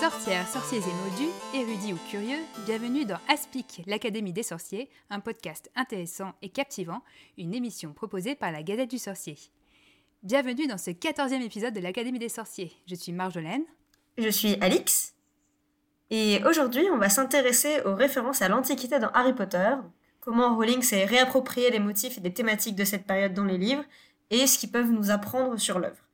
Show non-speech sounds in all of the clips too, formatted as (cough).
Sorcières, sorciers et moldus, érudits ou curieux, bienvenue dans Aspic, l'Académie des sorciers, un podcast intéressant et captivant, une émission proposée par la Gazette du Sorcier. Bienvenue dans ce quatorzième épisode de l'Académie des sorciers. Je suis Marjolaine. Je suis Alix. Et aujourd'hui, on va s'intéresser aux références à l'Antiquité dans Harry Potter, comment Rowling s'est réapproprié les motifs et des thématiques de cette période dans les livres, et ce qu'ils peuvent nous apprendre sur l'œuvre.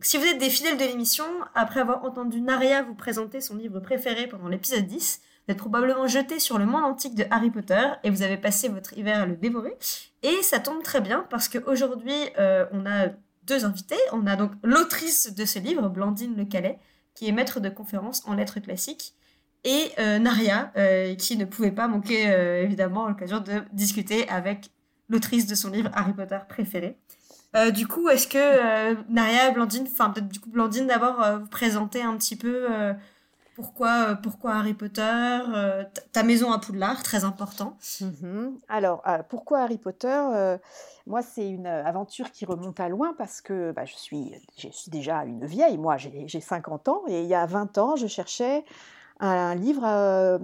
Si vous êtes des fidèles de l'émission, après avoir entendu Naria vous présenter son livre préféré pendant l'épisode 10, vous êtes probablement jeté sur le monde antique de Harry Potter et vous avez passé votre hiver à le dévorer. Et ça tombe très bien parce qu'aujourd'hui, euh, on a deux invités. On a donc l'autrice de ce livre, Blandine Le Calais, qui est maître de conférence en lettres classiques, et euh, Naria, euh, qui ne pouvait pas manquer évidemment l'occasion de discuter avec l'autrice de son livre Harry Potter préféré. Euh, du coup, est-ce que euh, Naria et Blandine, enfin peut-être du coup Blandine d'abord, euh, vous présenter un petit peu pourquoi, pourquoi Harry Potter, ta maison à Poudlard, très important. Mhm. Alors, pourquoi Harry Potter Moi, c'est une aventure qui remonte à loin parce que bah, je, suis, je suis déjà une vieille, moi j'ai 50 ans, et il y a 20 ans, je cherchais un livre euh,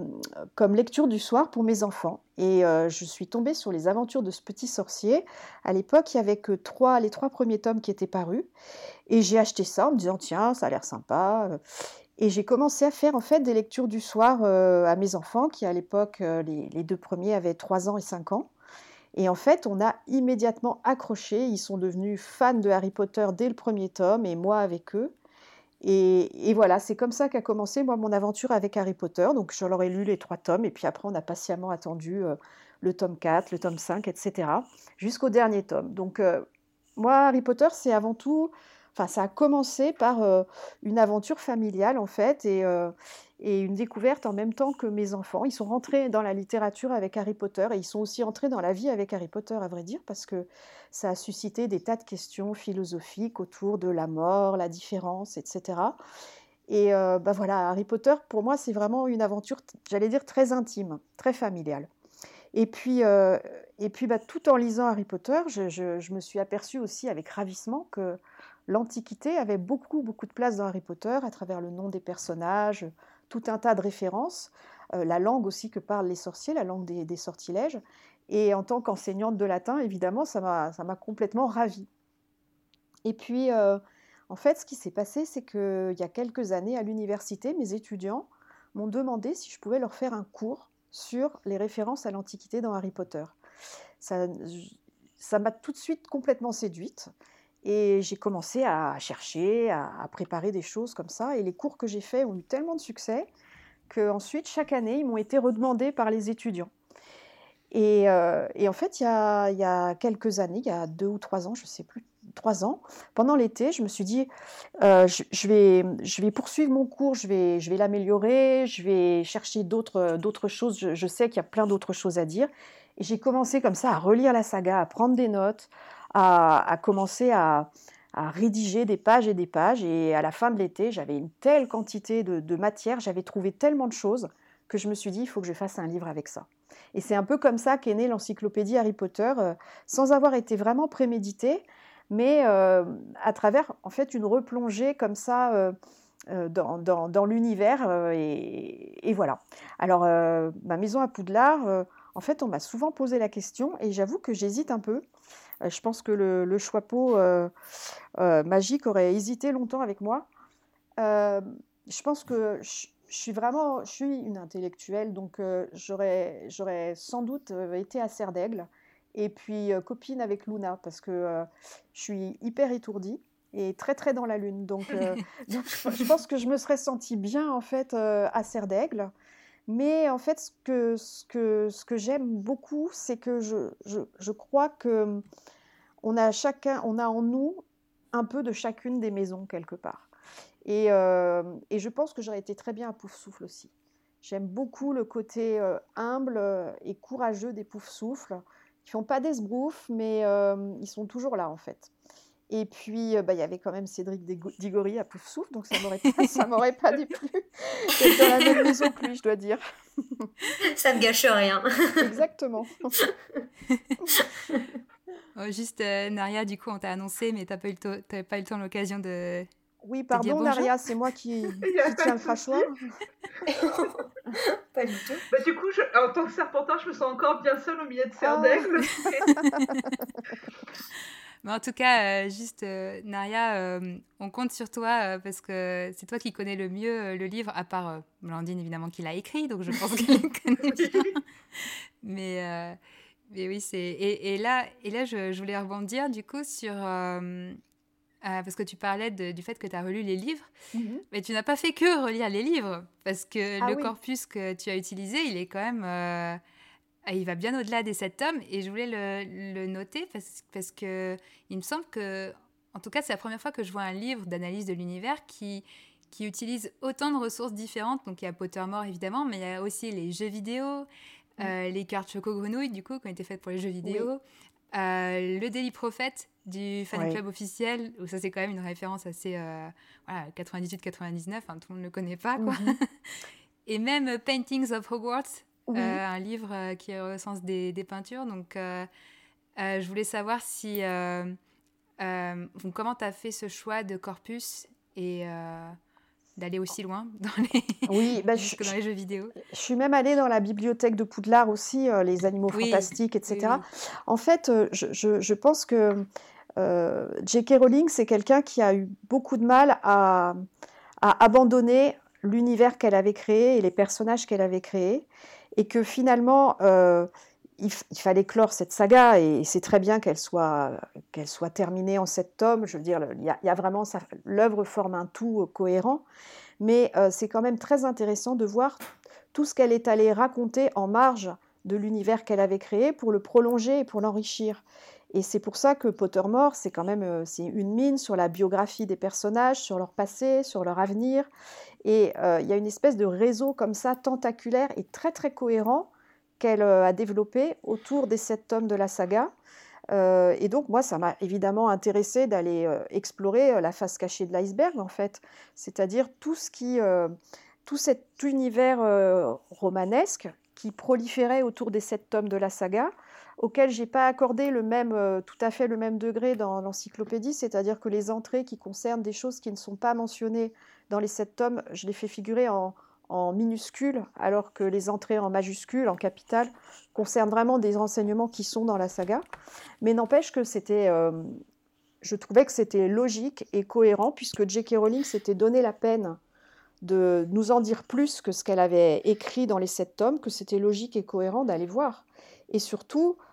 comme lecture du soir pour mes enfants. Et euh, je suis tombée sur les aventures de ce petit sorcier. À l'époque, il y avait que trois, les trois premiers tomes qui étaient parus. Et j'ai acheté ça en me disant, tiens, ça a l'air sympa. Et j'ai commencé à faire en fait des lectures du soir euh, à mes enfants, qui à l'époque, les, les, deux premiers avaient 3 ans et 5 ans. Et en fait, on a immédiatement accroché. Ils sont devenus fans de Harry Potter dès le premier tome, et moi avec eux. Et, voilà, c'est comme ça qu'a commencé moi mon aventure avec Harry Potter. Donc je leur ai lu les trois tomes et puis après on a patiemment attendu euh, le tome 4, le tome 5, etc. jusqu'au dernier tome. Donc euh, moi Harry Potter c'est avant tout Enfin, ça a commencé par euh, une aventure familiale en fait et, euh, et, une découverte en même temps que mes enfants. Ils sont rentrés dans la littérature avec Harry Potter et ils sont aussi entrés dans la vie avec Harry Potter, à vrai dire, parce que ça a suscité des tas de questions philosophiques autour de la mort, la différence, etc. Et euh, bah voilà, Harry Potter, pour moi, c'est vraiment une aventure, j'allais dire, très intime, très familiale. Et puis, et puis bah, tout en lisant Harry Potter, je, je, me suis aperçue aussi avec ravissement que l'Antiquité avait beaucoup, beaucoup de place dans Harry Potter à travers le nom des personnages, tout un tas de références, euh, la langue aussi que parlent les sorciers, la langue des, sortilèges. Et en tant qu'enseignante de latin, évidemment, ça m'a complètement ravie. Et puis, euh, en fait, ce qui s'est passé, c'est qu'il y a quelques années, à l'université, mes étudiants m'ont demandé si je pouvais leur faire un cours sur les références à l'Antiquité dans Harry Potter. Ça m'a tout de suite complètement séduite. Et j'ai commencé à chercher, à, préparer des choses comme ça. Et les cours que j'ai faits ont eu tellement de succès qu'ensuite, chaque année, ils m'ont été redemandés par les étudiants. Et, euh, en fait, il y, a, quelques années, il y a deux ou trois ans, je ne sais plus, trois ans, pendant l'été, je me suis dit, euh, je, vais, je vais poursuivre mon cours, je vais, je vais l'améliorer, je vais chercher d'autres choses. Je, je sais qu'il y a plein d'autres choses à dire. Et j'ai commencé comme ça à relire la saga, à prendre des notes, à, commencer à, rédiger des pages et des pages. Et à la fin de l'été, j'avais une telle quantité de, matière, j'avais trouvé tellement de choses que je me suis dit, il faut que je fasse un livre avec ça. Et c'est un peu comme ça qu'est née l'encyclopédie Harry Potter, euh, sans avoir été vraiment prémédité, mais euh, à travers en fait une replongée comme ça euh, dans, l'univers. Et, et, voilà. Alors, ma maison à Poudlard, en fait, on m'a souvent posé la question, et j'avoue que j'hésite un peu. Euh, je pense que le, le euh, euh, magique aurait hésité longtemps avec moi. je pense que je, suis vraiment, je suis une intellectuelle, donc j'aurais, j'aurais sans doute été à Serre d'Aigle et puis copine avec Luna parce que je suis hyper étourdie et très très dans la lune. Donc, (laughs) je pense que je me serais sentie bien en fait à Serre d'Aigle. Mais en fait, ce que, j'aime beaucoup, c'est que je, crois que on a chacun, on a en nous un peu de chacune des maisons quelque part. Et, euh, je pense que j'aurais été très bien à Pouf Souffle aussi. J'aime beaucoup le côté euh, humble et courageux des Pouf Souffle, qui font pas des mais euh, ils sont toujours là en fait. Et puis, bah, il y avait quand même Cédric Digori à Pouf Souffle, donc ça m'aurait pas, ça m'aurait pas (laughs) déplu d'être dans la même maison que lui, je dois dire. (laughs) Ça ne gâche rien. (laughs) Exactement. Oh, juste, euh, Naria, du coup, on t'a annoncé, mais tu n'as pas eu le temps, l'occasion de, Oui, pardon, Naria, c'est moi qui, qui tiens le crachoir. Pas du tout. Bah, du coup, en tant que serpentin, je me sens encore bien seule au milieu de serre d'aigle. Mais en tout cas, euh, juste, euh, Naria, euh, on compte sur toi parce que c'est toi qui connais le mieux le livre, à part Blandine, évidemment, qui l'a écrit, donc je pense qu'elle le (laughs) connaît bien. Mais, mais oui, c'est... Et, et, là, et là je, voulais rebondir, du coup, sur... parce que tu parlais du fait que tu as relu les livres, mhm. mais tu n'as pas fait que relire les livres, parce que ah le corpus que tu as utilisé, il est quand même il va bien au-delà des sept tomes et je voulais le, noter parce, parce, que il me semble que, en tout cas, c'est la première fois que je vois un livre d'analyse de l'univers qui, qui utilise autant de ressources différentes. Donc il y a Pottermore évidemment, mais il y a aussi les jeux vidéo, euh, les cartes Choco Grenouille du coup qui ont été faites pour les jeux vidéo, euh, le Daily Prophet du fan club officiel, où ça c'est quand même une référence assez euh, voilà, 98-99, hein, tout le monde ne le connaît pas quoi. Mhm. (laughs) Et même Paintings of Hogwarts euh, un livre euh, qui recense des, des peintures. Donc, euh, je voulais savoir si. comment tu as fait ce choix de corpus et d'aller aussi loin (laughs) dans les, oui, bah, (laughs) je, dans les jeux vidéo? Je suis même allée dans la bibliothèque de Poudlard aussi, les animaux fantastiques, etc. En fait, je, je, je, pense que euh, J.K. Rowling, c'est quelqu'un qui a eu beaucoup de mal à, à abandonner l'univers qu'elle avait créé et les personnages qu'elle avait créés et que finalement, euh, il, fallait clore cette saga, et c'est très bien qu'elle soit, soit terminée en sept tomes. Je veux dire, il y a, vraiment l'œuvre forme un tout euh, cohérent, mais euh, c'est quand même très intéressant de voir tout ce qu'elle est allée raconter en marge de l'univers qu'elle avait créé pour le prolonger et pour l'enrichir. Et c'est pour ça que Pottermore, c'est quand même c'est une mine sur la biographie des personnages, sur leur passé, sur leur avenir. Et euh, il y a une espèce de réseau comme ça, tentaculaire et très très cohérent qu'elle euh, a développé autour des sept tomes de la saga. Euh, et donc moi, ça m'a évidemment intéressé d'aller explorer la face cachée de l'iceberg, en fait, c'est-à-dire tout ce qui, tout cet univers romanesque qui proliférait autour des sept tomes de la saga, auquel j'ai pas accordé le même, tout à fait le même degré dans l'encyclopédie, c'est-à-dire que les entrées qui concernent des choses qui ne sont pas mentionnées dans les sept tomes, je les fais figurer en, minuscules, alors que les entrées en majuscules, en capital, concernent vraiment des renseignements qui sont dans la saga. Mais n'empêche que c'était, euh, je trouvais que c'était logique et cohérent, puisque J.K. Rowling s'était donné la peine de nous en dire plus que ce qu'elle avait écrit dans les sept tomes, que c'était logique et cohérent d'aller voir. Et surtout, euh,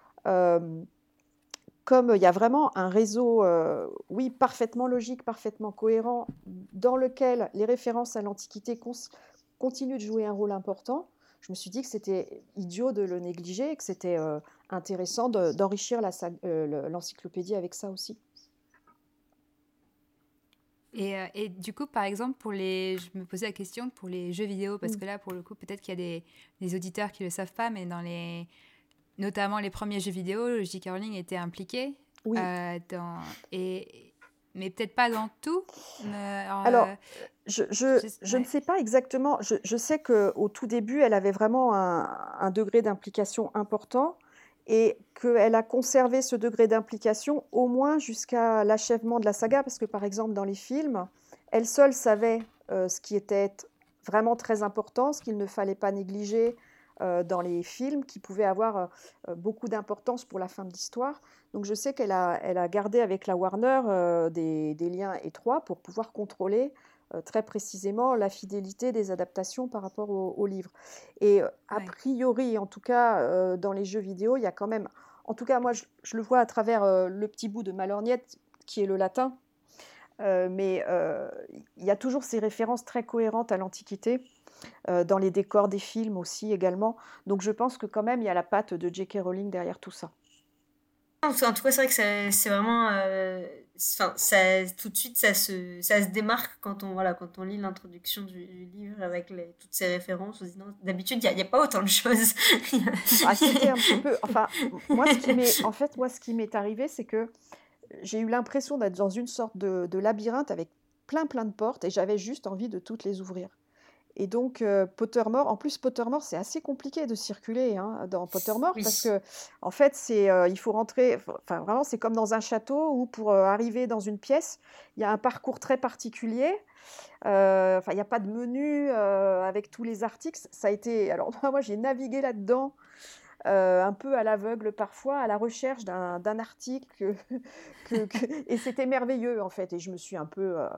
comme il y a vraiment un réseau, euh, oui, parfaitement logique, parfaitement cohérent, dans lequel les références à l'Antiquité continuent de jouer un rôle important, je me suis dit que c'était idiot de le négliger et que c'était euh, intéressant d'enrichir euh, l'encyclopédie avec ça aussi. Et, et, du coup, par exemple, pour les, je me posais la question pour les jeux vidéo, parce mm. que là, pour le coup, peut-être qu'il y a des, des, auditeurs qui ne le savent pas, mais dans les, notamment les premiers jeux vidéo, J.K. Rowling était impliqué. Oui. Euh, dans, et, mais peut-être pas dans tout. alors, euh, je, je, je, ne sais pas exactement. Je, sais qu'au tout début, elle avait vraiment un, un degré d'implication important et qu'elle a conservé ce degré d'implication au moins jusqu'à l'achèvement de la saga, parce que par exemple dans les films, elle seule savait euh, ce qui était vraiment très important, ce qu'il ne fallait pas négliger, dans les films qui pouvaient avoir euh, euh, beaucoup d'importance pour la fin de l'histoire. Donc je sais qu'elle a, elle a gardé avec la Warner des, des, liens étroits pour pouvoir contrôler très précisément la fidélité des adaptations par rapport au, livre. Et a priori, en tout cas, dans les jeux vidéo, il y a quand même, en tout cas moi je, je le vois à travers le petit bout de Malorgnette qui est le latin, mais il y a toujours ces références très cohérentes à l'Antiquité. Euh, dans les décors des films aussi également. Donc je pense que quand même il y a la patte de J.K. Rowling derrière tout ça. En tout cas, c'est vrai que c'est vraiment. Euh, ça, tout de suite, ça se, ça se démarque quand on, voilà, quand on lit l'introduction du, livre avec les, toutes ces références. D'habitude, il n'y a, pas autant de choses. ah, C'était un petit (laughs) peu. Enfin, moi, ce qui en fait, moi, ce qui m'est arrivé, c'est que j'ai eu l'impression d'être dans une sorte de, de labyrinthe avec plein, plein de portes et j'avais juste envie de toutes les ouvrir. Et donc, euh, Pottermore, en plus, Pottermore, c'est assez compliqué de circuler hein, dans Pottermore Oui. parce que, en fait, c'est, euh, il faut rentrer, enfin, vraiment, c'est comme dans un château où pour euh, arriver dans une pièce, il y a un parcours très particulier. Euh, Enfin, il n'y a pas de menu avec tous les articles. Ça a été, alors, (laughs) moi, j'ai navigué là-dedans. euh, un peu à l'aveugle parfois, à la recherche d'un d'un article, que- (laughs) que- que- et c'était merveilleux en fait. Et je me suis un peu, euh,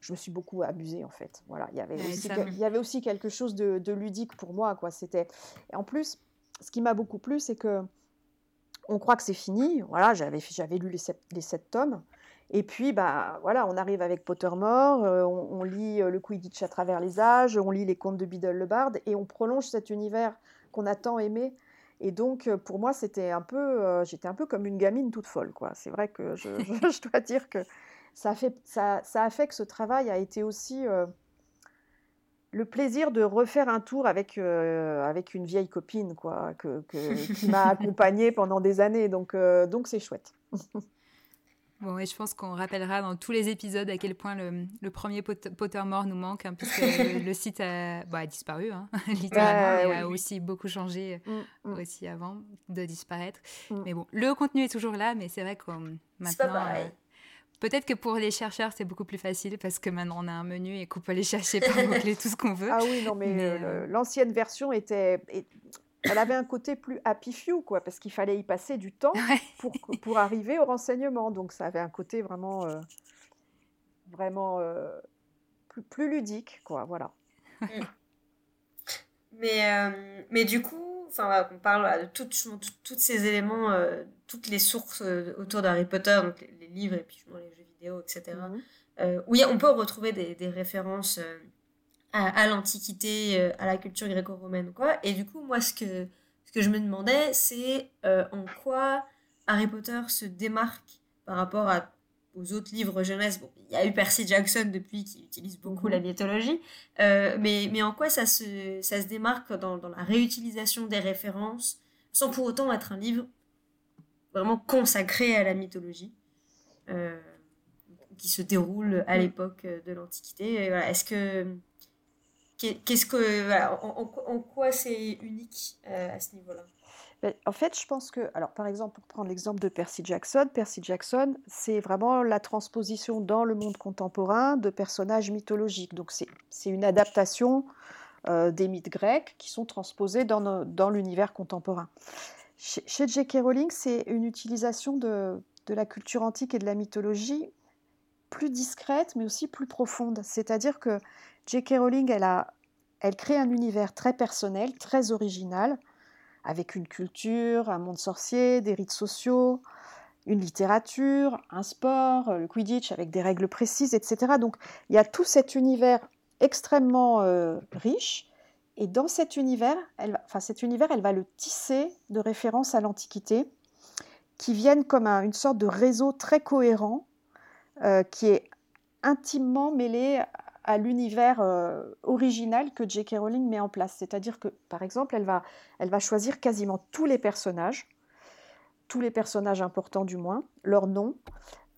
je me suis beaucoup amusée en fait. Voilà, il y avait Ouais, aussi, ça que- me- il y avait aussi quelque chose de, de ludique pour moi quoi. C'était, en plus, ce qui m'a beaucoup plu, c'est que on croit que c'est fini. Voilà, j'avais j'avais lu les sept, les sept tomes. Et puis, bah, voilà, on arrive avec Pottermore, euh, on, on lit euh, le Quidditch à travers les âges, on lit les contes de Biddle le Bard, et on prolonge cet univers qu'on a tant aimé. Et donc, euh, pour moi, c'était un peu, euh, j'étais un peu comme une gamine toute folle, quoi. C'est vrai que je, (laughs) je- je dois dire que ça a fait, ça, ça a fait que ce travail a été aussi euh, le plaisir de refaire un tour avec, euh, avec une vieille copine, quoi, que, que- qui m'a (laughs) accompagnée pendant des années. Donc, euh, donc c'est chouette. (laughs) Bon, et je pense qu'on rappellera dans tous les épisodes à quel point le, le premier Pot- Pottermore nous manque, hein, puisque le, le site a, bah, a disparu, hein, (laughs) littéralement, Ouais, et a aussi beaucoup changé Mm, mm, aussi avant de disparaître. Mm. Mais bon, le contenu est toujours là, mais c'est vrai que C'est pas maintenant... pareil. Peut-être que pour les chercheurs, c'est beaucoup plus facile parce que maintenant on a un menu et qu'on peut aller chercher par (laughs) mots-clés tout ce qu'on veut. Ah oui, non, mais, Mais, euh, euh, l'ancienne version était, elle avait un côté plus happy few, quoi, parce qu'il fallait y passer du temps (laughs) Ouais. pour, pour arriver au renseignement. Donc ça avait un côté vraiment, euh, vraiment euh, plus, plus ludique, quoi. Voilà. Mais, euh, mais du coup, enfin, voilà, on parle de toutes- justement, tout- tous ces éléments, euh, toutes les sources euh, autour d'Harry Potter, donc les, les livres et puis justement les jeux vidéo, etc. Mhm. euh, a- on peut retrouver des, des références à, à l'Antiquité, à la culture gréco-romaine quoi. Et du coup, moi, ce que, ce que je me demandais, c'est en quoi Harry Potter se démarque par rapport à, aux autres livres jeunesse. Bon, il y a eu Percy Jackson depuis qui utilise beaucoup Mhm. la mythologie, euh, mais, mais en quoi ça se, ça se démarque dans, dans la réutilisation des références, sans pour autant être un livre vraiment consacré à la mythologie euh, qui se déroule à Mm. l'époque de l'Antiquité? Voilà, Est-ce que qu'est- qu'est-ce que voilà, en, en- en quoi c'est unique euh, à ce niveau-là? Ben, En fait, je pense que, alors par exemple, pour prendre l'exemple de Percy Jackson, Percy Jackson, c'est vraiment la transposition dans le monde contemporain de personnages mythologiques. Donc c'est une adaptation euh, des mythes grecs qui sont transposés dans, dans l'univers contemporain. Chez, chez J.K. Rowling, c'est une utilisation de, de la culture antique et de la mythologie plus discrète, mais aussi plus profonde. C'est-à-dire que J.K. Rowling, elle, a, elle crée un univers très personnel, très original, avec une culture, un monde sorcier, des rites sociaux, une littérature, un sport, euh, le Quidditch avec des règles précises, etc. Donc il y a tout cet univers extrêmement euh, riche. Et dans cet univers, elle, va- enfin, cet univers, elle va le tisser de références à l'Antiquité, qui viennent comme un- une sorte de réseau très cohérent, euh, qui est intimement mêlé à l'univers euh, original que J.K. Rowling met en place. C'est-à-dire que, par exemple, elle va, elle va choisir quasiment tous les personnages, tous les personnages importants du moins, leur nom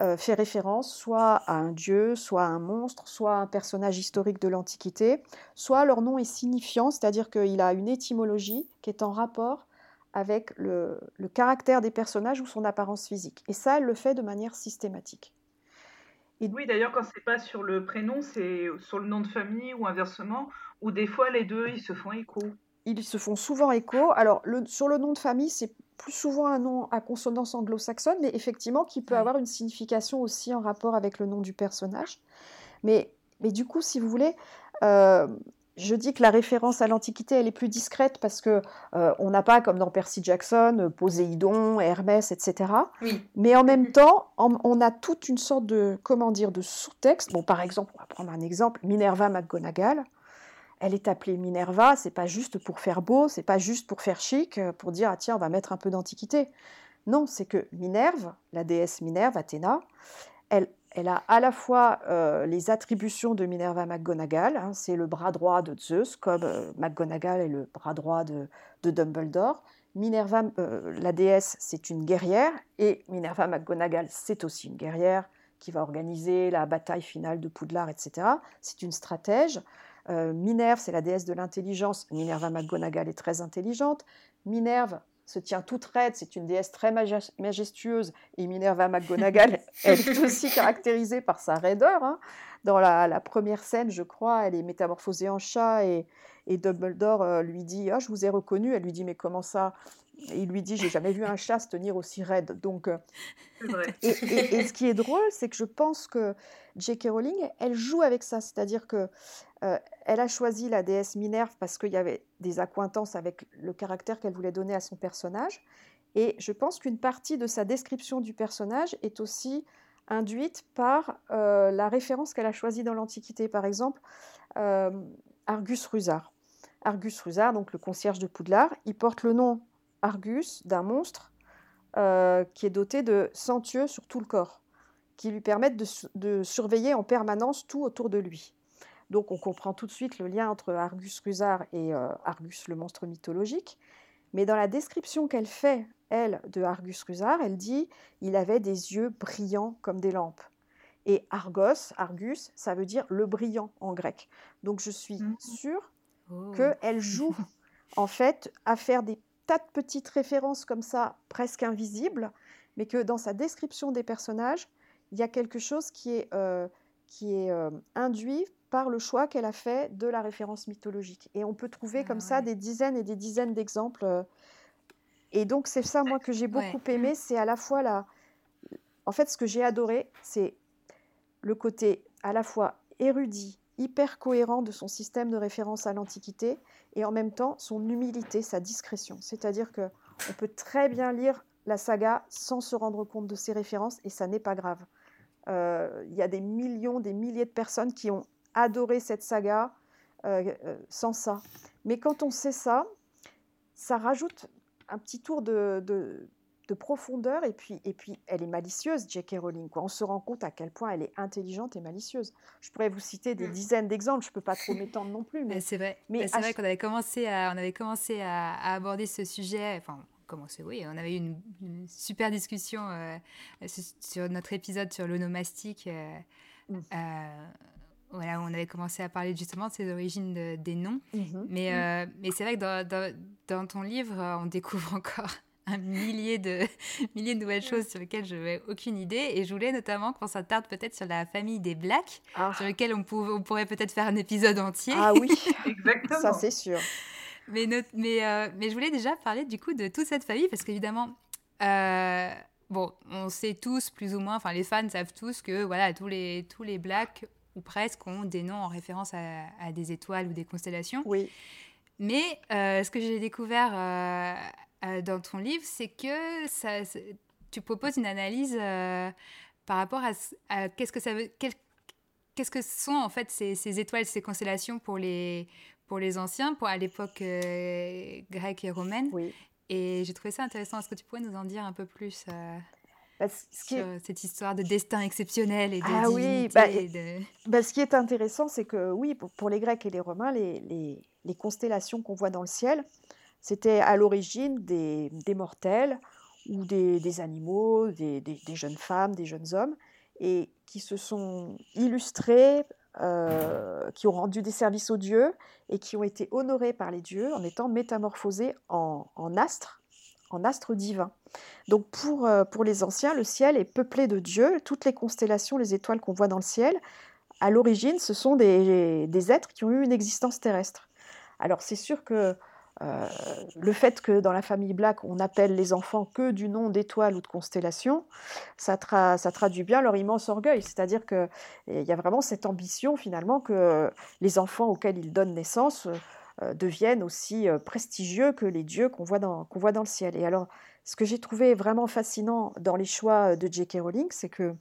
euh, fait référence soit à un dieu, soit à un monstre, soit à un personnage historique de l'Antiquité, soit leur nom est signifiant, c'est-à-dire qu'il a une étymologie qui est en rapport avec le, le caractère des personnages ou son apparence physique. Et ça, elle le fait de manière systématique. Oui, d'ailleurs, quand c'est pas sur le prénom, c'est sur le nom de famille ou inversement, ou des fois les deux, ils se font écho. Ils se font souvent écho. Alors, le- sur le nom de famille, c'est plus souvent un nom à consonance anglo-saxonne, mais effectivement qui peut avoir une signification aussi en rapport avec le nom du personnage. Mais, mais du coup, si vous voulez, euh, je dis que la référence à l'Antiquité, elle est plus discrète parce que euh, on n'a pas, comme dans Percy Jackson, euh, Poséidon, Hermès, etc. Oui. Mais en même temps, en- on a toute une sorte de, comment dire, de sous-texte. Bon, par exemple, on va prendre un exemple, Minerva McGonagall. Elle est appelée Minerva, c'est pas juste pour faire beau, c'est pas juste pour faire chic, euh, pour dire ah tiens on va mettre un peu d'antiquité. Non, c'est que Minerve, la déesse Minerve, Athéna, elle, elle a à la fois euh, les attributions de Minerva McGonagall, hein, c'est le bras droit de Zeus, comme euh, McGonagall est le bras droit de, Dumbledore. Minerva, euh, la déesse, c'est une guerrière, et Minerva McGonagall, c'est aussi une guerrière qui va organiser la bataille finale de Poudlard, etc. C'est une stratège. Minerve, c'est la déesse de l'intelligence. Minerva McGonagall est très intelligente. Minerve se tient toute raide, c'est une déesse très majestueuse. Et Minerva McGonagall, (laughs) elle est aussi caractérisée par sa raideur. Hein. Dans la, première scène, je crois, elle est métamorphosée en chat et, et Dumbledore lui dit ah, Je vous ai reconnu. Elle lui dit Mais comment ça? Il lui dit, j'ai jamais vu un chat se tenir aussi raide. Donc, euh, Et, ce qui est drôle, c'est que je pense que J.K. Rowling, elle joue avec ça, c'est-à-dire que euh, elle a choisi la déesse Minerve parce qu'il y avait des accointances avec le caractère qu'elle voulait donner à son personnage. Et je pense qu'une partie de sa description du personnage est aussi induite par euh, la référence qu'elle a choisie dans l'Antiquité. Par exemple, Argus Rusard. Argus Rusard, donc le concierge de Poudlard, il porte le nom Argus d'un monstre euh, qui est doté de cent yeux sur tout le corps, qui lui permettent de, surveiller en permanence tout autour de lui. Donc on comprend tout de suite le lien entre Argus Rusard et euh, Argus le monstre mythologique. Mais dans la description qu'elle fait, elle, de Argus Rusard, elle dit il avait des yeux brillants comme des lampes. Et Argos, Argus, ça veut dire le brillant en grec. Donc je suis mmh. sûre oh. qu'elle joue (laughs) en fait à faire des de petites références comme ça, presque invisibles, mais que dans sa description des personnages, il y a quelque chose qui est, euh, qui est euh, induit par le choix qu'elle a fait de la référence mythologique. Et on peut trouver comme ça ah des dizaines et des dizaines d'exemples. Euh. Et donc c'est ça, moi, que j'ai beaucoup aimé, c'est à la fois la... En fait, ce que j'ai adoré, c'est le côté à la fois érudit, hyper cohérent de son système de référence à l'Antiquité et en même temps son humilité, sa discrétion. C'est-à-dire que on peut très bien lire la saga sans se rendre compte de ses références et ça n'est pas grave. Euh, il y a des millions, des milliers de personnes qui ont adoré cette saga euh, euh, sans ça. Mais quand on sait ça, ça rajoute un petit tour de, de profondeur et puis, et puis elle est malicieuse, J.K. Rowling. Quoi. On se rend compte à quel point elle est intelligente et malicieuse. Je pourrais vous citer des mm. dizaines d'exemples, je ne peux pas trop m'étendre non plus. (laughs) Mais c'est vrai, mais c'est vrai qu'on avait commencé, à, on avait commencé à, aborder ce sujet, enfin commencé, oui, on avait eu une, super discussion euh, sur notre épisode sur l'onomastique. Euh, mm. euh, voilà, on avait commencé à parler justement de ces origines des noms. Mm-hmm. Mais, mm. mais c'est vrai que dans, dans, dans, ton livre, on découvre (laughs) encore un millier de, (laughs) milliers de nouvelles choses sur lesquelles je n'avais aucune idée. Et je voulais notamment qu'on s'attarde peut-être sur la famille des Blacks, ah. sur lequel on, on pourrait peut-être faire un épisode entier. Ah oui, (laughs) exactement. Ça, c'est sûr. Mais, mais, euh, mais je voulais déjà parler du coup de toute cette famille, parce qu'évidemment, euh, bon, on sait tous plus ou moins, enfin les fans savent tous que voilà, tous les, tous les Blacks, ou presque, ont des noms en référence à, à des étoiles ou des constellations. Oui. Mais euh, ce que j'ai découvert euh, dans ton livre, c'est que ça, tu proposes une analyse euh, par rapport à, qu'est-ce que ça veut, qu'est-ce que sont en fait ces, étoiles, ces constellations pour les, pour les anciens, pour à l'époque euh, grecque et romaine. Oui. Et j'ai trouvé ça intéressant. Est-ce que tu pourrais nous en dire un peu plus bah, sur cette histoire de destin exceptionnel et de ah oui, bah, bah, ce qui est intéressant, c'est que oui, pour, pour, les Grecs et les Romains, les, les, les constellations qu'on voit dans le ciel, c'était à l'origine des, mortels ou des, animaux, des, jeunes femmes, des jeunes hommes, et qui se sont illustrés, euh, qui ont rendu des services aux dieux et qui ont été honorés par les dieux en étant métamorphosés en, astres, en astres divins. Donc pour, euh, pour les anciens, le ciel est peuplé de dieux, toutes les constellations, les étoiles qu'on voit dans le ciel, à l'origine, ce sont des, des, êtres qui ont eu une existence terrestre. Alors c'est sûr que euh, le fait que dans la famille Black, on appelle les enfants que du nom d'étoiles ou de constellations, ça, traduit bien leur immense orgueil. C'est-à-dire qu'il y a vraiment cette ambition finalement que les enfants auxquels ils donnent naissance euh, deviennent aussi euh, prestigieux que les dieux qu'on voit, dans, le ciel. Et alors, ce que j'ai trouvé vraiment fascinant dans les choix de J.K. Rowling, c'est que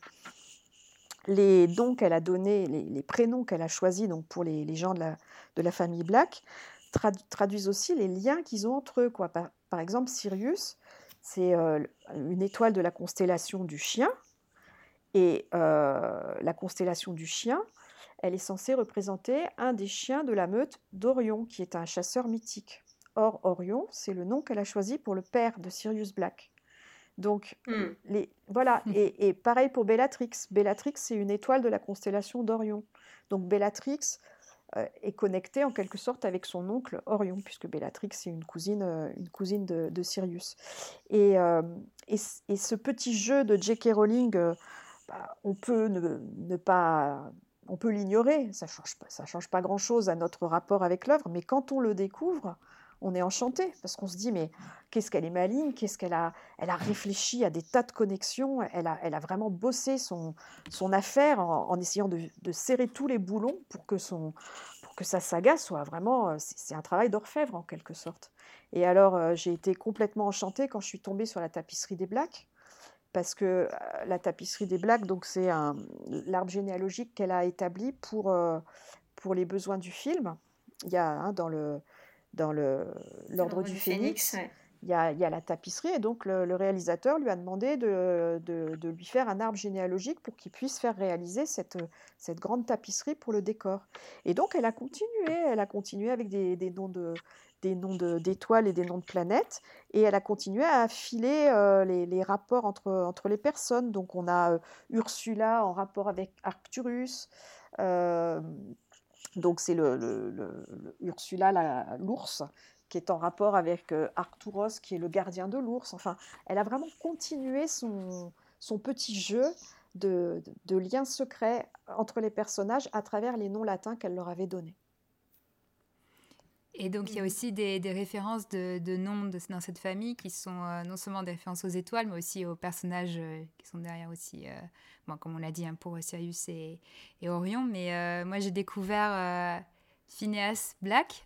les dons qu'elle a donnés, les, prénoms qu'elle a choisis donc pour les, gens de la famille Black, traduisent aussi les liens qu'ils ont entre eux. Quoi. Par, exemple, Sirius, c'est euh, une étoile de la constellation du chien. Et euh, la constellation du chien, elle est censée représenter un des chiens de la meute d'Orion, qui est un chasseur mythique. Or, Orion, c'est le nom qu'elle a choisi pour le père de Sirius Black. Donc, hmm. les, voilà. Hmm. Et, et, pareil pour Bellatrix. Bellatrix, c'est une étoile de la constellation d'Orion. Donc, Bellatrix, est connectée en quelque sorte avec son oncle Orion, puisque Bellatrix est une cousine, une cousine de, Sirius. Et, et, ce petit jeu de J.K. Rowling, bah, on peut ne, pas on peut l'ignorer, ça ne change, pas, change pas grand-chose à notre rapport avec l'œuvre, mais quand on le découvre, on est enchanté parce qu'on se dit mais qu'est-ce qu'elle est maligne, qu'est-ce qu'elle a, elle a réfléchi à des tas de connexions, elle a, elle a vraiment bossé son, son affaire en, essayant de, serrer tous les boulons pour que, son, pour que sa saga soit vraiment, c'est un travail d'orfèvre en quelque sorte. Et alors euh, j'ai été complètement enchantée quand je suis tombée sur la tapisserie des Blacks parce que euh, la tapisserie des Blacks, donc c'est l'arbre généalogique qu'elle a établi pour, euh, pour les besoins du film. Il y a hein, dans le dans l'ordre du, Phénix, il, y a, il, y a, la tapisserie et donc le, réalisateur lui a demandé de, de, de, lui faire un arbre généalogique pour qu'il puisse faire réaliser cette, cette grande tapisserie pour le décor. Et donc elle a continué, elle a continué avec des, des noms de des noms d'étoiles et des noms de planètes. Et elle a continué à affiler euh, les, rapports entre, entre les personnes. Donc on a euh, Ursula en rapport avec Arcturus. Euh, donc c'est le, Ursula, l'ours, qui est en rapport avec Arcturos, qui est le gardien de l'ours. Enfin, elle a vraiment continué son, petit jeu de, de liens secrets entre les personnages à travers les noms latins qu'elle leur avait donnés. Et donc, il y a mmh. aussi des, références de, noms dans cette famille qui sont euh, non seulement des références aux étoiles, mais aussi aux personnages euh, qui sont derrière aussi, euh, bon, comme on l'a dit, hein, pour Sirius et, et Orion. Mais moi, j'ai découvert Phineas Black.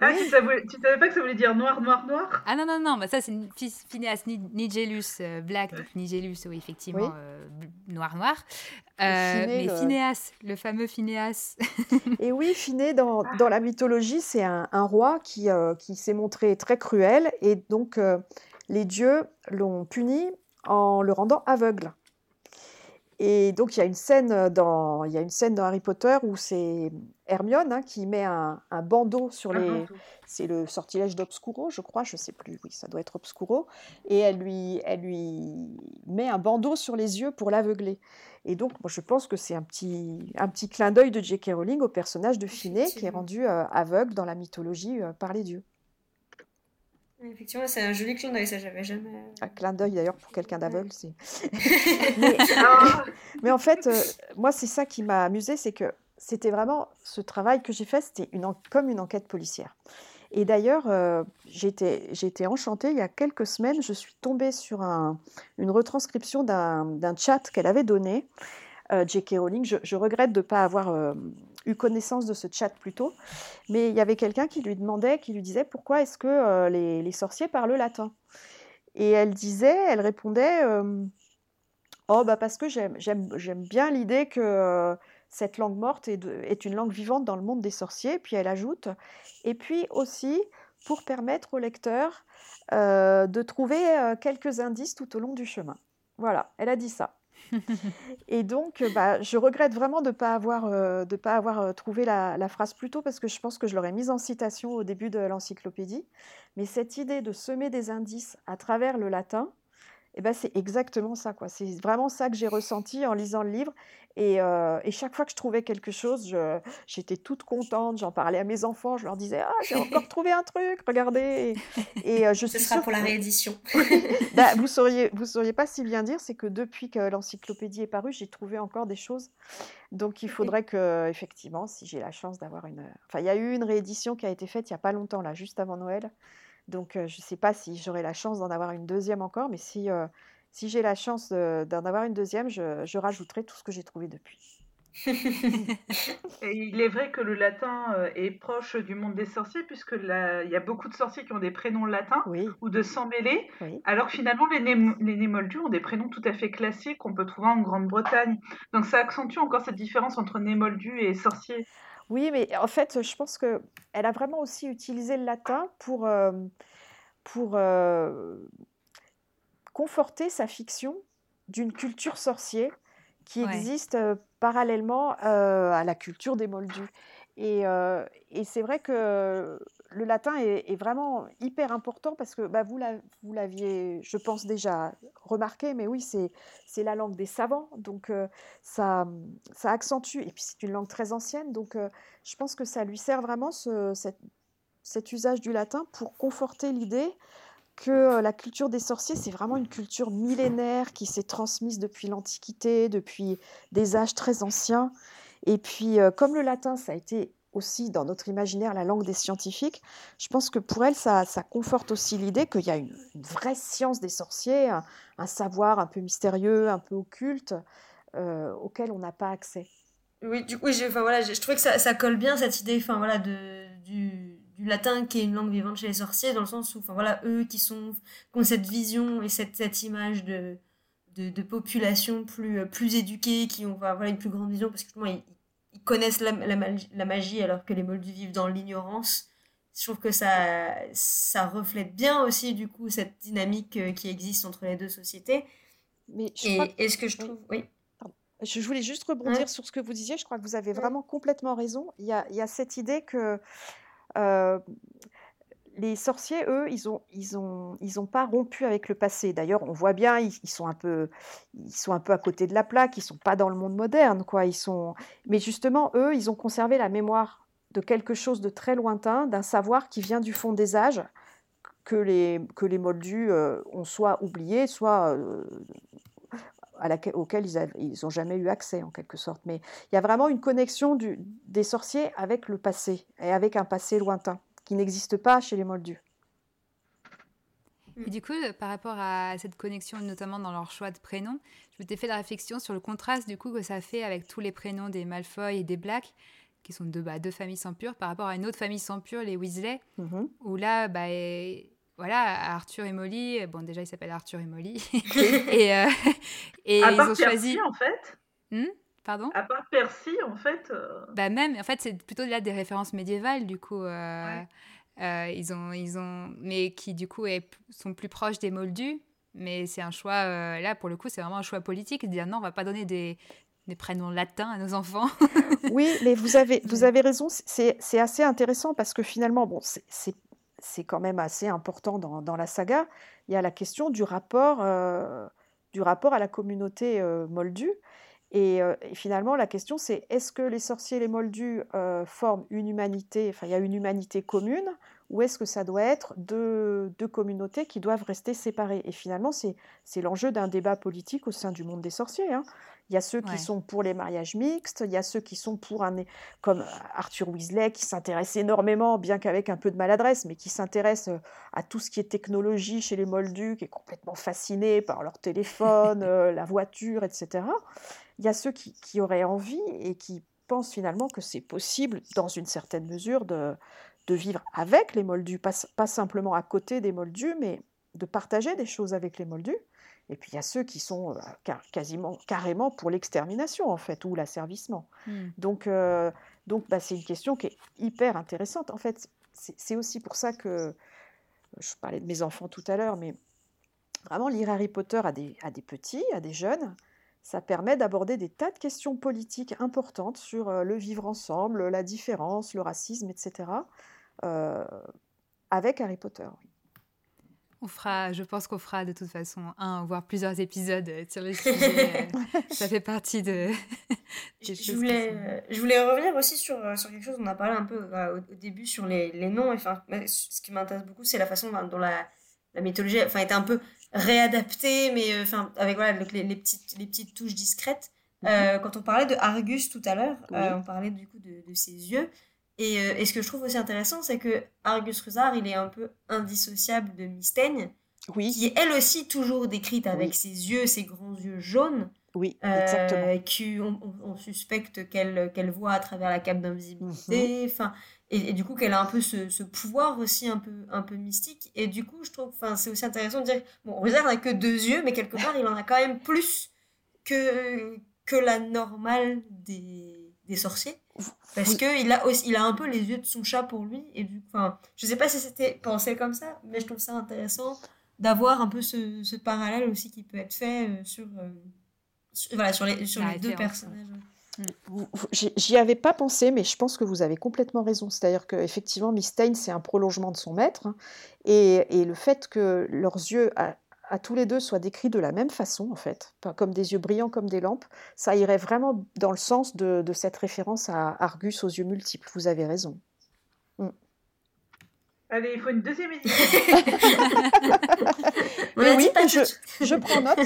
ah, tu, savais, savais pas que ça voulait dire noir, noir, noir? Ah non, non, non, bah ça c'est Phineas Nigellus Black, donc Nigellus, oui, effectivement, noir, noir. Euh, mais Phineas, le fameux Phineas. (laughs) et oui, Phiné, dans, dans la mythologie, c'est un, un, roi qui, euh, qui s'est montré très cruel et donc euh, les dieux l'ont puni en le rendant aveugle. Et donc il y a une scène dans, il y a une scène dans Harry Potter où c'est Hermione hein, qui met un, un, bandeau sur les, c'est le sortilège d'Obscuro, je crois, je sais plus, oui, ça doit être Obscuro, et elle lui, elle lui met un bandeau sur les yeux pour l'aveugler. Et donc, moi, je pense que c'est un petit, un petit clin d'œil de J.K. Rowling au personnage de Finet qui est rendu euh, aveugle dans la mythologie euh, par les dieux. Effectivement, c'est un joli clin d'œil, ça j'avais jamais. Euh, un clin d'œil d'ailleurs pour quelqu'un d'aveugle, c'est. (laughs) mais, en fait, moi c'est ça qui m'a amusé, c'est que c'était vraiment ce travail que j'ai fait, c'était une comme une enquête policière. Et d'ailleurs, euh, j'ai été enchantée. Il y a quelques semaines, je suis tombée sur une retranscription d'un chat qu'elle avait donné, euh, J.K. Rowling. Je, regrette de ne pas avoir euh, eu connaissance de ce chat plus tôt, mais il y avait quelqu'un qui lui demandait, qui lui disait pourquoi est-ce que les, sorciers parlent latin? Et elle disait, elle répondait, oh bah parce que j'aime bien l'idée que cette langue morte est, une langue vivante dans le monde des sorciers. Puis elle ajoute, et puis aussi pour permettre au lecteur euh, de trouver euh, quelques indices tout au long du chemin. Voilà, elle a dit ça. (laughs) et donc, bah, je regrette vraiment de ne pas avoir, euh, avoir trouvé la, la, phrase plus tôt parce que je pense que je l'aurais mise en citation au début de l'encyclopédie. Mais cette idée de semer des indices à travers le latin, eh ben, c'est exactement ça. quoi. C'est vraiment ça que j'ai ressenti en lisant le livre. Et, euh, et, chaque fois que je trouvais quelque chose, j'étais toute contente. J'en parlais à mes enfants. Je leur disais Ah, j'ai encore (laughs) trouvé un truc, regardez. Et, euh, je Ce sera pour la réédition. (laughs) bah, (laughs) vous ne sauriez, vous sauriez pas si bien dire, c'est que depuis que l'encyclopédie est parue, j'ai trouvé encore des choses. Donc il faudrait que, effectivement, si j'ai la chance d'avoir une. Enfin, il y a eu une réédition qui a été faite il n'y a pas longtemps, là, juste avant Noël. Donc, je ne sais pas si j'aurai la chance d'en avoir une deuxième encore, mais si, si j'ai la chance d'en avoir une deuxième, je, je, rajouterai tout ce que j'ai trouvé depuis. Et il est vrai que le latin est proche du monde des sorciers, puisque il y a beaucoup de sorciers qui ont des prénoms latins ou de sang mêlés, alors que finalement les, les Némoldus ont des prénoms tout à fait classiques qu'on peut trouver en Grande-Bretagne. Donc ça accentue encore cette différence entre Némoldus et sorciers. Oui, mais en fait, je pense qu'elle a vraiment aussi utilisé le latin pour, euh, pour euh, conforter sa fiction d'une culture sorcier qui existe euh, parallèlement à la culture des Moldus. Et, et c'est vrai que le latin est, vraiment hyper important parce que bah, vous l'aviez, je pense, déjà remarqué, mais oui, c'est la langue des savants, donc ça, ça accentue, et puis c'est une langue très ancienne, donc je pense que ça lui sert vraiment ce, cet usage du latin pour conforter l'idée que la culture des sorciers, c'est vraiment une culture millénaire qui s'est transmise depuis l'Antiquité, depuis des âges très anciens. Et puis, comme le latin, ça a été aussi dans notre imaginaire la langue des scientifiques, je pense que pour elle, ça, conforte aussi l'idée qu'il y a une, vraie science des sorciers, un, savoir un peu mystérieux, un peu occulte, euh, auquel on n'a pas accès. Oui, du coup, enfin, voilà, je, trouvais que ça, colle bien cette idée enfin, voilà, du, latin qui est une langue vivante chez les sorciers, dans le sens où enfin, voilà, eux qui, ont cette vision et cette image de, de, population plus, plus éduquée, qui ont voilà, une plus grande vision, parce que ils, ils connaissent la, la, magie alors que les Moldus vivent dans l'ignorance. Je trouve que ça, ça reflète bien aussi du coup cette dynamique euh, qui existe entre les deux sociétés. Mais et est-ce que je trouve... Oui. Je voulais juste rebondir sur ce que vous disiez. Je crois que vous avez vraiment complètement raison. Il y a, il y a cette idée que euh, les sorciers, eux, ils n'ont ils ont, ils ont pas rompu avec le passé. D'ailleurs, on voit bien, ils, sont un peu, ils sont un peu à côté de la plaque. Ils sont pas dans le monde moderne, quoi. Ils sont, mais justement, eux, ils ont conservé la mémoire de quelque chose de très lointain, d'un savoir qui vient du fond des âges, que les que les Moldus euh, ont soit oublié, soit euh, auquel ils n'ont jamais eu accès en quelque sorte. Mais il y a vraiment une connexion du, des sorciers avec le passé et avec un passé lointain qui n'existe pas chez les Moldus. Et du coup, par rapport à cette connexion, notamment dans leur choix de prénoms, je m'étais fait la réflexion sur le contraste du coup que ça fait avec tous les prénoms des Malfoy et des Black, qui sont deux, bah, deux familles sans pur, par rapport à une autre famille sans pur, les Weasley, mhm. où là, bah, voilà, Arthur et Molly, bon déjà il s'appelle Arthur et Molly, (laughs) et, euh, (laughs) et ils ont choisi... en fait? Hmm? Pardon À part Percy, en fait. Euh, bah même, en fait, c'est plutôt là des références médiévales, du coup. Euh, euh, ils ont, ils ont, mais qui du coup est, sont plus proches des Moldus. Mais c'est un choix. là, pour le coup, c'est vraiment un choix politique de dire non, on va pas donner des, des prénoms latins à nos enfants. (laughs) oui, mais vous avez, (laughs) vous avez raison. C'est assez intéressant parce que finalement, bon, c'est quand même assez important dans, dans, la saga. Il y a la question du rapport, du rapport à la communauté moldue. Et, finalement, la question, c'est est-ce que les sorciers et les moldus forment une humanité, enfin, il y a une humanité commune, ou est-ce que ça doit être deux, deux, communautés qui doivent rester séparées? Et finalement, c'est l'enjeu d'un débat politique au sein du monde des sorciers. Hein. Il y a ceux qui sont pour les mariages mixtes, il y a ceux qui sont pour un, comme Arthur Weasley, qui s'intéresse énormément, bien qu'avec un peu de maladresse, mais qui s'intéresse à tout ce qui est technologie chez les Moldus, qui est complètement fasciné par leur téléphone, (laughs) la voiture, etc il y a ceux qui, auraient envie et qui pensent finalement que c'est possible, dans une certaine mesure, de, de vivre avec les Moldus, pas, pas, simplement à côté des Moldus, mais de partager des choses avec les Moldus. Et puis il y a ceux qui sont euh, quasiment, carrément pour l'extermination, en fait, ou l'asservissement. Hmm. Donc, euh, donc bah, c'est une question qui est hyper intéressante. En fait, c'est aussi pour ça que, je parlais de mes enfants tout à l'heure, mais vraiment lire Harry Potter à des, à des petits, à des jeunes, ça permet d'aborder des tas de questions politiques importantes sur euh, le vivre ensemble, la différence, le racisme, etc. Euh, avec Harry Potter. On fera, je pense qu'on fera de toute façon un, voire plusieurs épisodes sur le (laughs) sujet. Euh, ça fait partie de. (laughs) je, voulais, je voulais revenir aussi sur, sur quelque chose. On a parlé un peu au, début sur les, les noms. Enfin, ce qui m'intéresse beaucoup, c'est la façon dont la, la mythologie enfin, était un peu réadapté, mais euh, avec voilà les, les, petites les petites touches discrètes. Mhm. Euh, quand on parlait de Argus tout à l'heure, euh, on parlait du coup de, de ses yeux. Et, et, ce que je trouve aussi intéressant, c'est que Argus Rusard, il est un peu indissociable de Mystaigne, oui. qui est elle aussi toujours décrite avec ses yeux, ses grands yeux jaunes. Oui, exactement. Qui, on, on, suspecte qu'elle qu'elle voit à travers la cape d'invisibilité. Mhm. Et, du coup qu'elle a un peu ce, ce, pouvoir aussi un peu un peu mystique et du coup je trouve enfin c'est aussi intéressant de dire bon Rosard n'a que deux yeux mais quelque part il en a quand même plus que que la normale des, des sorciers parce que il a aussi il a un peu les yeux de son chat pour lui et du enfin je sais pas si c'était pensé comme ça mais je trouve ça intéressant d'avoir un peu ce, ce, parallèle aussi qui peut être fait euh, sur, euh, voilà sur les sur les deux personnages J'y avais pas pensé, mais je pense que vous avez complètement raison. C'est-à-dire qu'effectivement, Miss Stein, c'est un prolongement de son maître. Hein, et, le fait que leurs yeux, à, tous les deux, soient décrits de la même façon, en fait, comme des yeux brillants comme des lampes, ça irait vraiment dans le sens de, cette référence à Argus aux yeux multiples. Vous avez raison. Mm. Allez, il faut une deuxième édition. (laughs) oui, je, je prends note.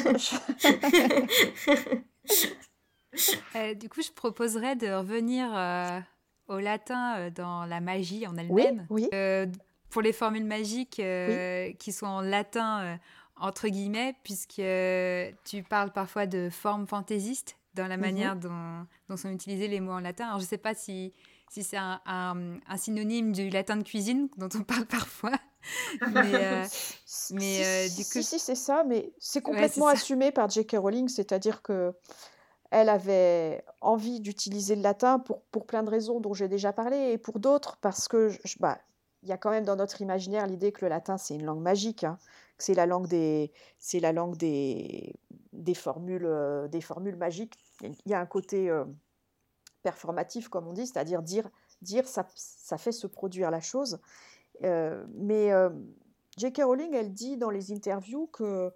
(laughs) Euh, du coup, je proposerais de revenir euh, au latin euh, dans la magie en elle-même. Oui, pour les formules magiques qui sont en latin, entre guillemets, puisque tu parles parfois de formes fantaisistes dans la mhm. manière dont, dont, sont utilisés les mots en latin. Alors, je ne sais pas si, si c'est un, un, synonyme du latin de cuisine dont on parle (laughs) parfois. mais, (laughs) mais du coup... Si, si, c'est ça, mais c'est complètement assumé par J.K. Rowling, c'est-à-dire que elle avait envie d'utiliser le latin pour, pour plein de raisons dont j'ai déjà parlé, et pour d'autres parce que bah, il y a quand même dans notre imaginaire l'idée que le latin c'est une langue magique, hein, c'est la langue des c'est la langue des, des formules euh, des formules magiques. Il y a un côté euh, performatif comme on dit, c'est-à-dire dire dire ça, ça fait se produire la chose. Euh, mais J.K. Rowling, elle dit dans les interviews que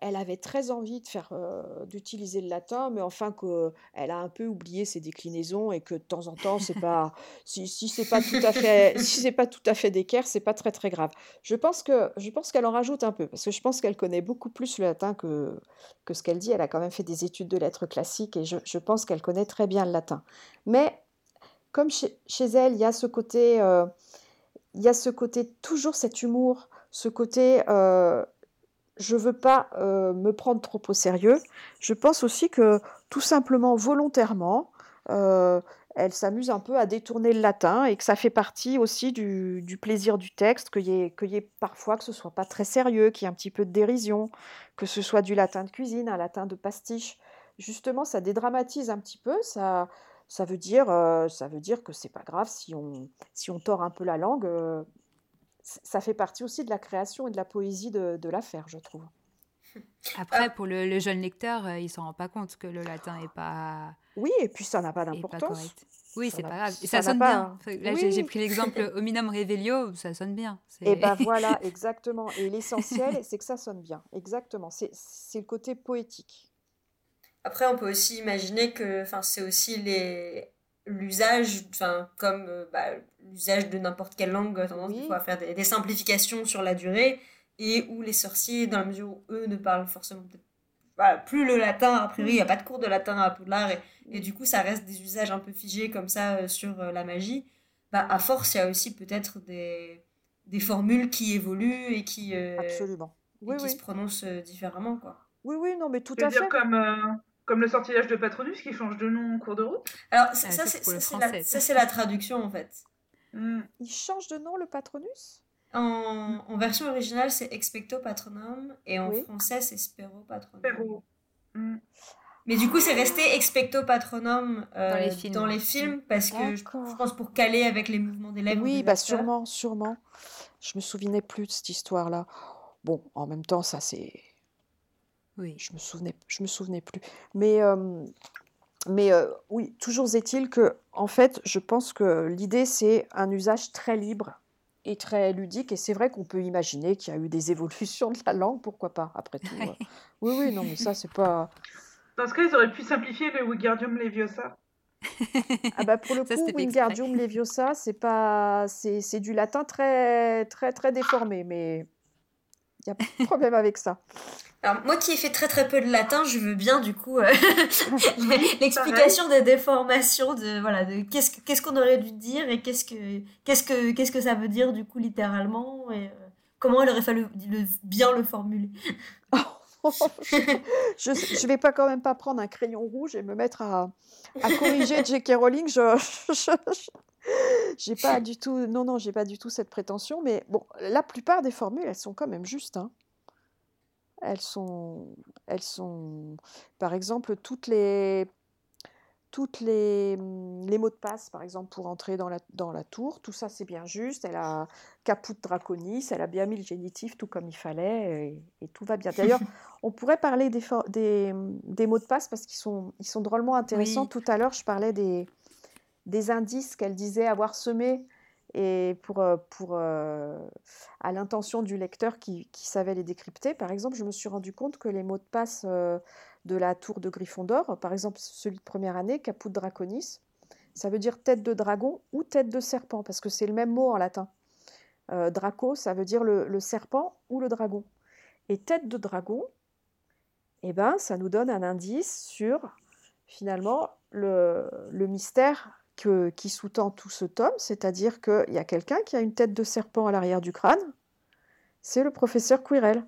elle avait très envie de faire, euh, d'utiliser le latin, mais enfin qu'elle a un peu oublié ses déclinaisons et que de temps en temps, c'est pas, (laughs) si, si c'est pas tout à fait, si c'est pas tout à fait d'équerre, c'est pas très très grave. Je pense que, je pense qu'elle en rajoute un peu parce que je pense qu'elle connaît beaucoup plus le latin que que ce qu'elle dit. Elle a quand même fait des études de lettres classiques et je, je pense qu'elle connaît très bien le latin. Mais comme chez, chez elle, il y a ce côté, euh, il y a ce côté toujours cet humour, ce côté euh, je ne veux pas euh, me prendre trop au sérieux. Je pense aussi que tout simplement, volontairement, euh, elle s'amuse un peu à détourner le latin et que ça fait partie aussi du, plaisir du texte, qu'il y, ait, parfois que ce soit pas très sérieux, qu'il y ait un petit peu de dérision, que ce soit du latin de cuisine, un latin de pastiche. Justement, ça dédramatise un petit peu, ça, veut dire, euh, ça veut dire que c'est pas grave si on, si on tord un peu la langue ça fait partie aussi de la création et de la poésie de, l'affaire, je trouve. (laughs) Après, pour le, jeune lecteur, euh, il ne s'en rend pas compte que le latin n'est pas. Oui, et puis ça n'a pas d'importance. Oui, c'est pas grave. Et ça, sonne bien. Là, j'ai pris l'exemple (laughs) Hominum Revelio, ça sonne bien. Et ben voilà, (laughs) exactement. Et l'essentiel, c'est que ça sonne bien. Exactement. C'est le côté poétique. Après, on peut aussi imaginer que c'est aussi les l'usage, enfin, comme euh, bah, l'usage de n'importe quelle langue, tendance à faire des, simplifications sur la durée, et où les sorciers, dans la mesure où eux ne parlent forcément plus le latin, a priori, il n'y a pas de cours de latin à Poudlard, et, et, du coup, ça reste des usages un peu figés comme ça euh, sur euh, la magie. Bah, à force, il y a aussi peut-être des, des formules qui évoluent et qui, Absolument. Oui, qui se prononcent différemment. Quoi. Oui, oui, non, mais tout à fait. comme comme le sortilège de Patronus qui change de nom en cours de route Alors, ah, ça, c'est la, traduction en fait. Hmm. Il change de nom le Patronus? En, version originale, c'est Expecto Patronum et en français, c'est Spero Patronum. Hmm. Mais du coup, c'est resté Expecto Patronum euh, dans, les films, parce que je pense pour caler avec les mouvements des lèvres. Oui, bah sûrement, sûrement. Je me souvenais plus de cette histoire-là. Bon, en même temps, ça c'est oui. Je me souvenais, je me souvenais plus. Mais, mais oui, toujours est-il que, en fait, je pense que l'idée, c'est un usage très libre et très ludique. Et c'est vrai qu'on peut imaginer qu'il y a eu des (laughs) évolutions de la langue, pourquoi pas, après tout. oui, oui, non, mais ça, c'est pas. Dans ce cas, ils auraient pu simplifier le Wingardium Leviosa. (laughs) ah bah pour le coup, Wingardium Leviosa, c'est pas, c'est du latin très, très, très déformé, mais il y a pas de problème avec ça. Alors, moi qui ai fait très très peu de latin, je veux bien du coup euh, (laughs) (laughs) l'explication des déformations, de, voilà, de qu'est-ce, qu'est-ce qu'on aurait dû dire et qu'est-ce que, qu'est-ce, que, qu'est-ce que ça veut dire du coup littéralement et euh, comment il aurait fallu bien le formuler. (laughs) je ne vais pas quand même pas prendre un crayon rouge et me mettre à, à corriger J.K. Rowling. Je, j'ai pas du tout, non, non, j'ai pas du tout cette prétention. Mais bon, la plupart des formules, elles sont quand même justes. Hein. Elles sont, elles sont, par exemple, toutes les, toutes les, les, mots de passe, par exemple, pour entrer dans la, dans la tour. Tout ça, c'est bien juste. Elle a caput draconis, elle a bien mis le génitif tout comme il fallait, et, tout va bien. D'ailleurs, (laughs) on pourrait parler des, des, des, mots de passe parce qu'ils sont, ils sont drôlement intéressants. Tout à l'heure, je parlais des, des indices qu'elle disait avoir semés et pour, euh, euh, à l'intention du lecteur qui, savait les décrypter. Par exemple, je me suis rendu compte que les mots de passe euh, de la tour de Gryffondor, par exemple celui de première année, Caput Draconis, ça veut dire tête de dragon ou tête de serpent, parce que c'est le même mot en latin. Draco, ça veut dire le, serpent ou le dragon. Et tête de dragon, eh ben, ça nous donne un indice sur finalement le, le mystère qui sous-tend tout ce tome, c'est-à-dire qu'il y a quelqu'un qui a une tête de serpent à l'arrière du crâne, c'est le professeur Quirrell.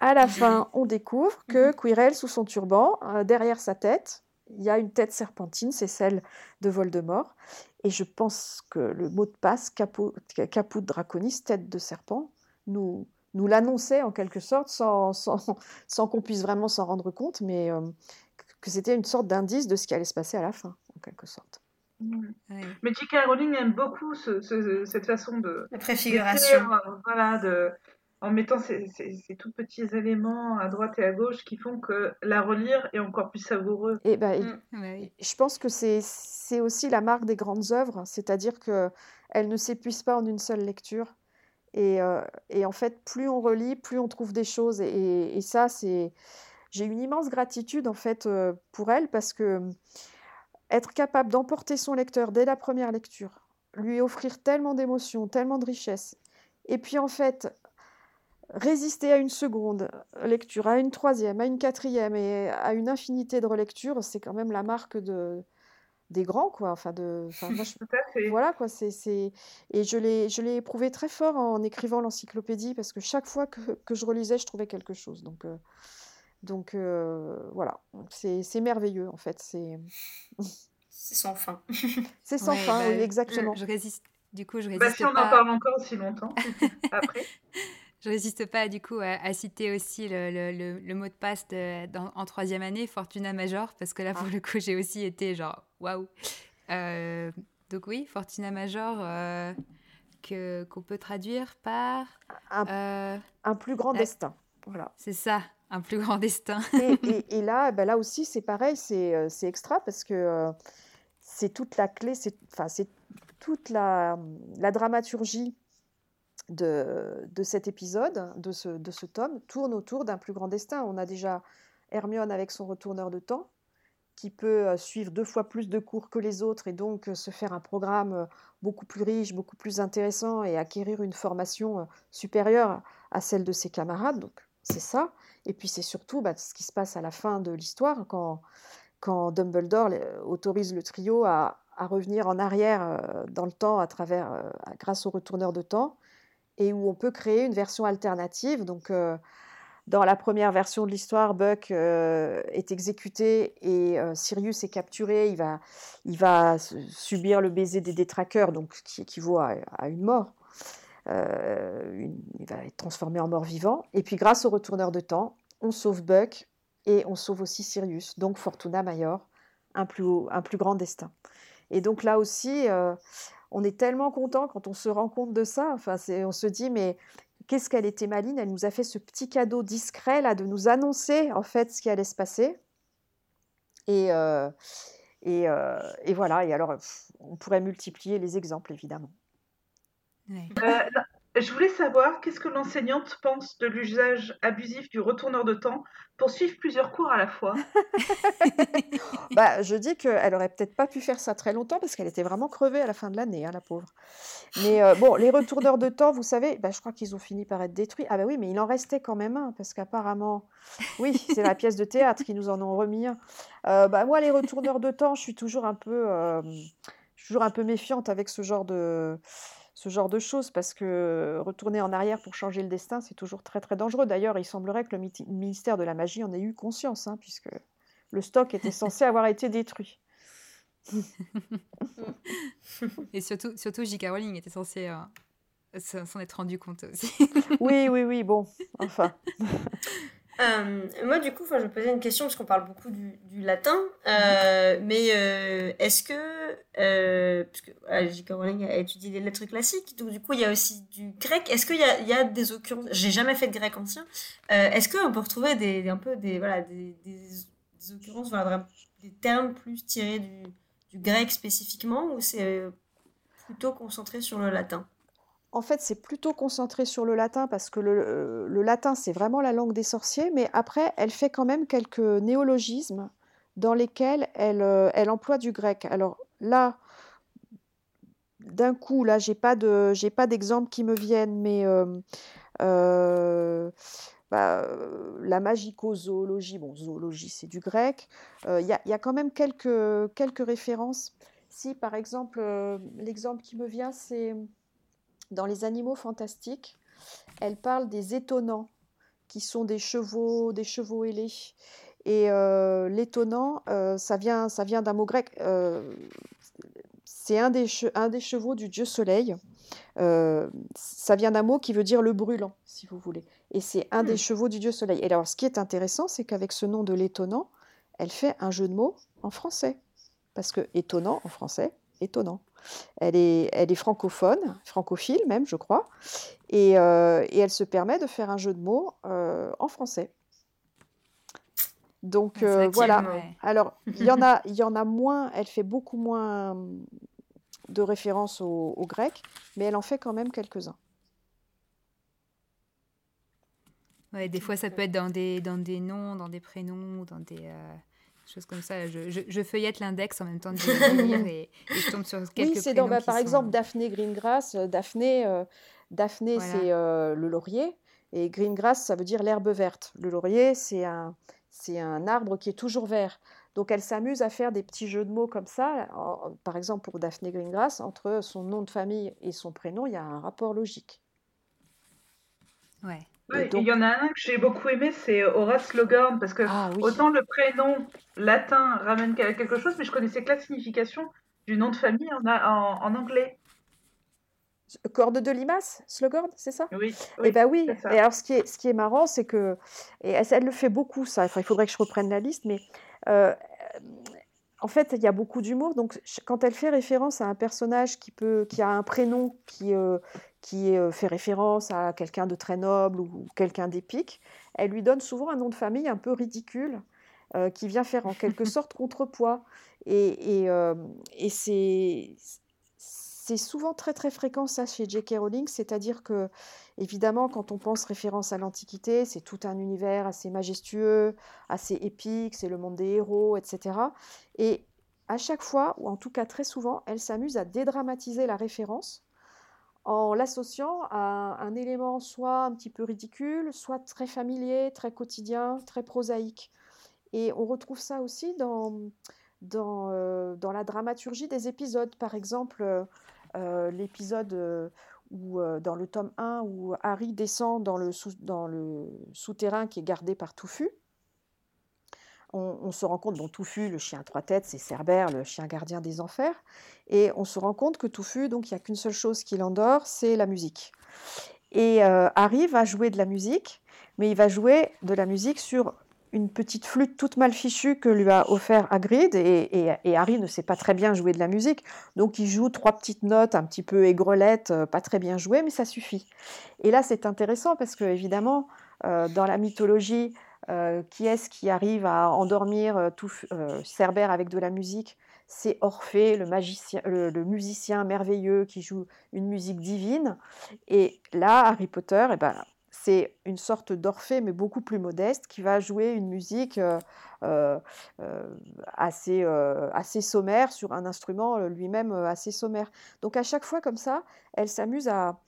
à la fin, on découvre que mhm. Quirrell, sous son turban, euh, derrière sa tête, il y a une tête serpentine, c'est celle de Voldemort. Et je pense que le mot de passe, caput, caput draconis, tête de serpent, nous, nous l'annonçait en quelque sorte, sans, sans, qu'on puisse vraiment s'en rendre compte, mais euh, que c'était une sorte d'indice de ce qui allait se passer à la fin en quelque sorte. Mais J.K. Rowling aime beaucoup cette façon de. La préfiguration. Euh, voilà, de, en mettant ces, ces, tout petits éléments à droite et à gauche qui font que la relire est encore plus savoureux. Et ben, Je pense que c'est aussi la marque des grandes œuvres, c'est-à-dire qu'elles ne s'épuisent pas en une seule lecture. Et, euh, et, en fait, plus on relit, plus on trouve des choses. Et, et ça, c'est. J'ai une immense gratitude en fait euh, pour elle parce que être capable d'emporter son lecteur dès la première lecture, lui offrir tellement d'émotions, tellement de richesses, et puis en fait résister à une seconde lecture, à une troisième, à une quatrième et à une infinité de relectures, c'est quand même la marque de des grands quoi. Enfin de (laughs) voilà quoi c'est et je l'ai je l'ai éprouvé très fort en écrivant l'encyclopédie parce que chaque fois que, que, je relisais je trouvais quelque chose. Donc euh, donc euh, voilà, c'est merveilleux en fait. C'est sans fin. c'est sans fin, (laughs) bah, oui, exactement. Je, résiste. Du coup, je résiste bah, si on en parle encore aussi longtemps (laughs) après. je résiste pas du coup à, citer aussi le, le, le, mot de passe en troisième année, Fortuna Major, parce que là pour ah. le coup j'ai aussi été genre waouh. Euh, donc oui, Fortuna Major euh, que qu'on peut traduire par un, un plus grand destin. Voilà. C'est ça, un plus grand destin. (laughs) et, là, ben là aussi, c'est pareil, c'est euh, extra parce que euh, c'est toute la clé, c'est toute la, la dramaturgie de, de, cet épisode, de ce, de ce tome, tourne autour d'un plus grand destin. On a déjà Hermione avec son retourneur de temps, qui peut euh, suivre deux fois plus de cours que les autres et donc se faire un programme beaucoup plus riche, beaucoup plus intéressant et acquérir une formation supérieure à celle de ses camarades. Donc c'est ça. Et puis c'est surtout bah, ce qui se passe à la fin de l'histoire, quand, quand Dumbledore autorise le trio à, revenir en arrière euh, dans le temps à travers, euh, grâce au retourneur de temps, et où on peut créer une version alternative. Donc, euh, dans la première version de l'histoire, Buck est exécuté et Sirius est capturé. Il va, il va subir le baiser des détraqueurs, donc qui équivaut à une mort. Euh, il va être transformé en mort-vivant. Et puis grâce au retourneur de temps, on sauve Buck et on sauve aussi Sirius, donc Fortuna Major, un plus, un plus grand destin. Et donc là aussi, euh, on est tellement content quand on se rend compte de ça. Enfin, on se dit, mais qu'est-ce qu'elle était maline Elle nous a fait ce petit cadeau discret là de nous annoncer en fait ce qui allait se passer. Et, euh, et, voilà. Et alors, on pourrait multiplier les exemples évidemment. Euh, je voulais savoir qu'est-ce que l'enseignante pense de l'usage abusif du retourneur de temps pour suivre plusieurs cours à la fois? (laughs) bah, je dis qu'elle aurait peut-être pas pu faire ça très longtemps parce qu'elle était vraiment crevée à la fin de l'année, hein, la pauvre. Mais euh, bon, les retourneurs de temps, vous savez, bah, je crois qu'ils ont fini par être détruits. Ah bah oui, mais il en restait quand même un parce qu'apparemment, oui, c'est la pièce de théâtre qui nous en ont remis un. Euh, bah, moi, les retourneurs de temps, je suis toujours un peu, je suis toujours un peu méfiante avec ce genre de ce genre de choses, parce que retourner en arrière pour changer le destin, c'est toujours très très dangereux. D'ailleurs, il semblerait que le ministère de la Magie en ait eu conscience, hein, puisque le stock était (laughs) censé avoir été détruit. Et surtout, surtout J.K. Rowling était censé euh, s'en être rendu compte aussi. oui, oui, oui, bon, enfin. (laughs) Euh, moi, du coup, je me posais une question parce qu'on parle beaucoup du, latin, euh, mhm. mais euh, est-ce que, parce que J.K. Rowling a étudié les lettres classiques, donc du coup, il y a aussi du grec. Est-ce qu'il y a, y a des occurrences J'ai jamais fait de grec ancien. est-ce qu'on peut retrouver des, un peu des, voilà, des, des, occurrences, voilà, des termes plus tirés du, du grec spécifiquement, ou c'est plutôt concentré sur le latin? En fait, c'est plutôt concentré sur le latin parce que le, latin, c'est vraiment la langue des sorciers, mais après, elle fait quand même quelques néologismes dans lesquels elle, euh, elle emploie du grec. Alors là, d'un coup, là, j'ai pas de, j'ai pas d'exemple qui me viennent, mais euh, euh, bah, la magico-zoologie, bon, zoologie, c'est du grec. Il y, y, a quand même quelques, quelques références. Si, par exemple, l'exemple qui me vient, c'est dans les animaux fantastiques, elle parle des étonnants, qui sont des chevaux, des chevaux ailés. Et euh, l'étonnant, euh, ça vient, ça vient d'un mot grec. Euh, c'est un des, un des chevaux du dieu soleil. ça vient d'un mot qui veut dire le brûlant, si vous voulez. Et c'est un des hmm. chevaux du dieu soleil. Et alors, ce qui est intéressant, c'est qu'avec ce nom de l'étonnant, elle fait un jeu de mots en français. Parce que étonnant en français, étonnant. Elle est, elle est francophone, francophile même, je crois, et, euh, et, elle se permet de faire un jeu de mots euh, en français. Donc euh, voilà. Alors il y en (laughs) a, il y en a moins. Elle fait beaucoup moins de références au, au grec, mais elle en fait quand même quelques-uns. Ouais, des fois ça peut être dans des, dans des noms, dans des prénoms, dans des choses comme ça. Je, je, feuillette l'index en même temps de lire (laughs) et, et, je tombe sur quelques Oui, c'est dans, bah, par exemple, Daphné Greengrass. Euh, Daphné, euh, Daphné c'est euh, le laurier. Et Greengrass, ça veut dire l'herbe verte. Le laurier, c'est un, c'est un arbre qui est toujours vert. Donc elle s'amuse à faire des petits jeux de mots comme ça. par exemple, pour Daphné Greengrass, entre son nom de famille et son prénom, il y a un rapport logique. Ouais. Il y en a un que j'ai beaucoup aimé, c'est Horace Logorn, parce que ah autant le prénom latin ramène quelque chose, mais je connaissais que la signification du nom de famille en, en, anglais. Corde de limace, Slogorn, c'est ça? Oui. et eh ben oui. Et alors ce qui est, ce qui est marrant, c'est que et elle, le fait beaucoup ça. il faudrait que je reprenne la liste, mais euh, en fait, il y a beaucoup d'humour. Donc, quand elle fait référence à un personnage qui peut, qui a un prénom qui, euh, qui euh, fait référence à quelqu'un de très noble ou quelqu'un d'épique, elle lui donne souvent un nom de famille un peu ridicule euh, qui vient faire en quelque (laughs) sorte contrepoids. Et, et, c'est, c'est souvent très très fréquent ça chez J.K. Rowling, c'est-à-dire que évidemment quand on pense référence à l'Antiquité, c'est tout un univers assez majestueux, assez épique, c'est le monde des héros, etc. Et à chaque fois, ou en tout cas très souvent, elle s'amuse à dédramatiser la référence en l'associant à un élément soit un petit peu ridicule, soit très familier, très quotidien, très prosaïque. Et on retrouve ça aussi dans, dans, euh, dans la dramaturgie des épisodes. Par exemple, euh, l'épisode euh, où, dans le tome 1 où Harry descend dans le, dans le souterrain qui est gardé par Touffu on, se rend compte, bon, Touffu, le chien à trois têtes, c'est Cerbère, le chien gardien des enfers, et on se rend compte que Touffu, donc il n'y a qu'une seule chose qui l'endort, c'est la musique. Et euh, Harry va jouer de la musique, mais il va jouer de la musique sur une petite flûte toute mal fichue que lui a offert Hagrid, et, Harry ne sait pas très bien jouer de la musique, donc il joue trois petites notes un petit peu aigrelettes, euh, pas très bien jouées, mais ça suffit. Et là, c'est intéressant parce que, évidemment, euh, dans la mythologie, euh, qui est-ce qui arrive à endormir tout Cerbère avec de la musique? C'est Orphée, le, magicien, le, musicien merveilleux qui joue une musique divine. Et là, Harry Potter, eh ben, c'est une sorte d'Orphée, mais beaucoup plus modeste, qui va jouer une musique assez, assez sommaire sur un instrument lui-même assez sommaire. Donc à chaque fois comme ça, elle s'amuse à,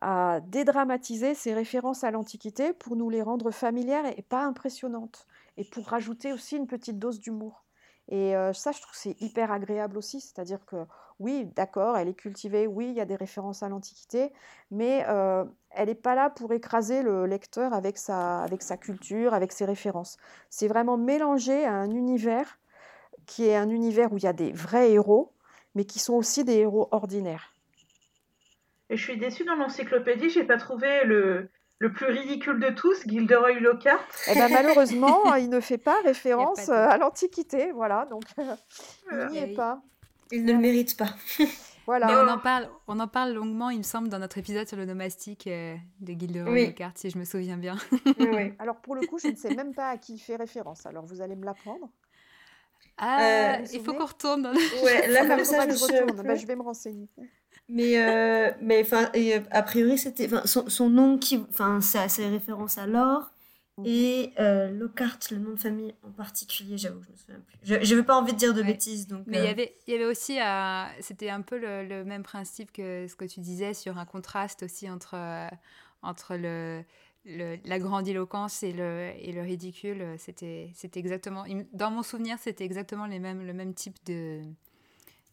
à dédramatiser ces références à l'Antiquité pour nous les rendre familières et pas impressionnantes, et pour rajouter aussi une petite dose d'humour. Et euh, ça, je trouve c'est hyper agréable aussi, c'est-à-dire que oui, d'accord, elle est cultivée, oui, il y a des références à l'Antiquité, mais euh, elle n'est pas là pour écraser le lecteur avec sa, culture, avec ses références. C'est vraiment mélangé à un univers qui est un univers où il y a des vrais héros, mais qui sont aussi des héros ordinaires. Je suis déçue dans l'encyclopédie, j'ai pas trouvé le, le plus ridicule de tous, Gilderoy Lockhart. Eh ben, malheureusement, (laughs) il ne fait pas référence à l'Antiquité, voilà, donc il n'y est pas. Il ne le mérite pas. (laughs) voilà. Mais on en, parle, on en parle longuement, il me semble, dans notre épisode sur le nomastique euh, de Gilderoy Lockhart, si je me souviens bien. oui. (laughs) Alors pour le coup, je ne sais même pas à qui il fait référence, alors vous allez me l'apprendre. Ah, euh, il faut qu'on retourne dans le... Ouais, là, comme ça, je, retourne. Bah, je vais me renseigner. Mais, euh, mais euh, a priori, c'était son, son, nom qui. Enfin, c'est référence à l'or. Et euh, Lockhart, le nom de famille en particulier, j'avoue, je me souviens plus. Je n'avais pas envie de dire de bêtises. Donc, Mais il y euh, avait, y avait aussi, c'était un peu le, même principe que ce que tu disais sur un contraste aussi entre, entre le, le, la grandiloquence et le, et le ridicule. C'était exactement, dans mon souvenir, c'était exactement les mêmes, le même type de,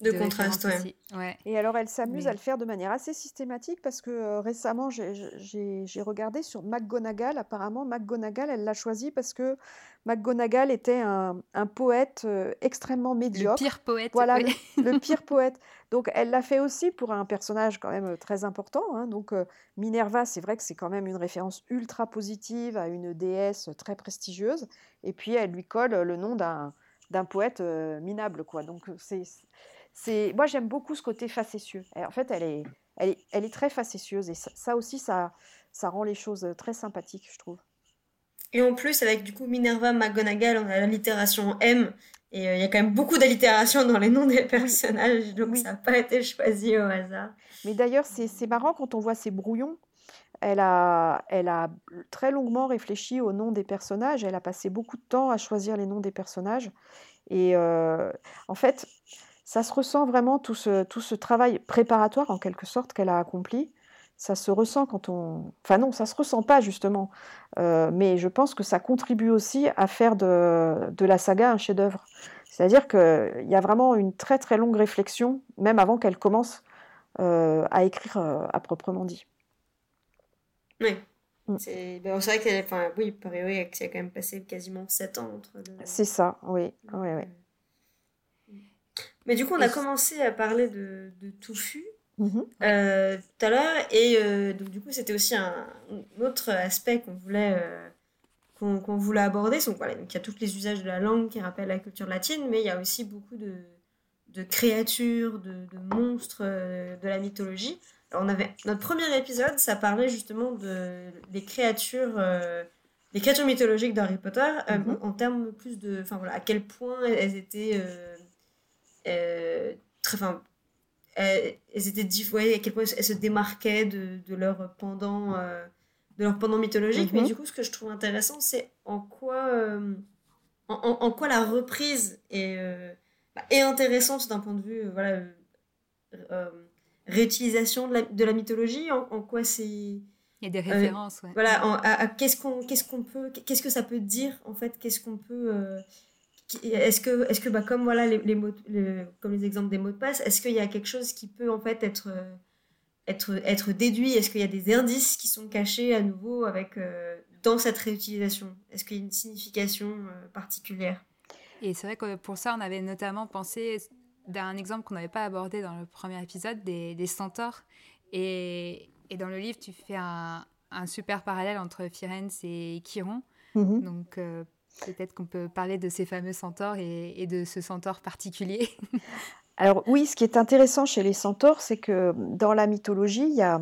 de, contraste, ouais. Et alors, elle s'amuse à le faire de manière assez systématique parce que euh, récemment, j'ai regardé sur McGonagall. Apparemment, McGonagall, elle l'a choisi parce que McGonagall était un, un poète euh, extrêmement médiocre. Le pire poète. Voilà, (laughs) le, pire poète. Donc, elle l'a fait aussi pour un personnage quand même euh, très important. Hein. Donc, Minerva, c'est vrai que c'est quand même une référence ultra positive à une déesse très prestigieuse. Et puis, elle lui colle le nom d'un poète minable, quoi. Donc, c'est moi j'aime beaucoup ce côté facétieux. en fait, elle est, elle est, elle est très facétieuse et ça, aussi, ça, ça rend les choses très sympathiques, je trouve. Et en plus, avec du coup Minerva McGonagall, on a l'allitération M. Et euh, il y a quand même beaucoup d'allitération dans les noms des personnages, donc ça n'a pas été choisi au hasard. Mais d'ailleurs, c'est marrant quand on voit ces brouillons. Elle a, elle a très longuement réfléchi au nom des personnages. Elle a passé beaucoup de temps à choisir les noms des personnages. Et euh, en fait, ça se ressent vraiment tout ce, tout ce travail préparatoire en quelque sorte qu'elle a accompli. Ça se ressent quand on... Enfin non, ça se ressent pas justement. Euh, mais je pense que ça contribue aussi à faire de, de la saga un chef-d'œuvre. C'est-à-dire qu'il y a vraiment une très très longue réflexion, même avant qu'elle commence euh, à écrire euh, à proprement dit. Oui. Mm. C'est ben, vrai qu'elle enfin, oui, par a quand même passé quasiment 7 ans entre C'est ça, oui. oui, oui. Mais du coup, on a commencé à parler de, de touffu mhm. euh, tout à l'heure. Et euh, donc, du coup, c'était aussi un, autre aspect qu'on voulait, euh, qu'on voulait aborder. Donc, voilà, donc, il y a tous les usages de la langue qui rappellent la culture latine, mais il y a aussi beaucoup de, de créatures, de, de monstres de la mythologie. Alors, on avait, notre premier épisode, ça parlait justement de, des créatures les créatures mythologiques d'Harry Potter mhm. en termes plus de enfin voilà à quel point elles étaient très, enfin, elles, étaient à quel point elles se démarquaient de, de leur pendant euh, de leur pendant mythologique mais mhm. du coup ce que je trouve intéressant c'est en quoi euh, en, en, quoi la reprise est, bah, est intéressante d'un point de vue voilà réutilisation de la, de la mythologie en, quoi c'est il y a des références ouais. voilà qu'est-ce qu'on qu'est-ce qu'on peut qu'est-ce que ça peut dire en fait qu'est-ce qu'on peut est-ce que, est que bah, comme, voilà, les, les mots, comme les exemples des mots de passe, est-ce qu'il y a quelque chose qui peut en fait être, être, être déduit? Est-ce qu'il y a des indices qui sont cachés à nouveau avec, euh, dans cette réutilisation? Est-ce qu'il y a une signification euh, particulière? Et c'est vrai que pour ça, on avait notamment pensé d'un exemple qu'on n'avait pas abordé dans le premier épisode, des, des centaures. Et, et, dans le livre, tu fais un, un super parallèle entre Firenze et Chiron. Mm-hmm. Donc, euh, Peut-être qu'on peut parler de ces fameux centaures et, de ce centaure particulier. (laughs) Alors oui, ce qui est intéressant chez les centaures, c'est que dans la mythologie, il y a,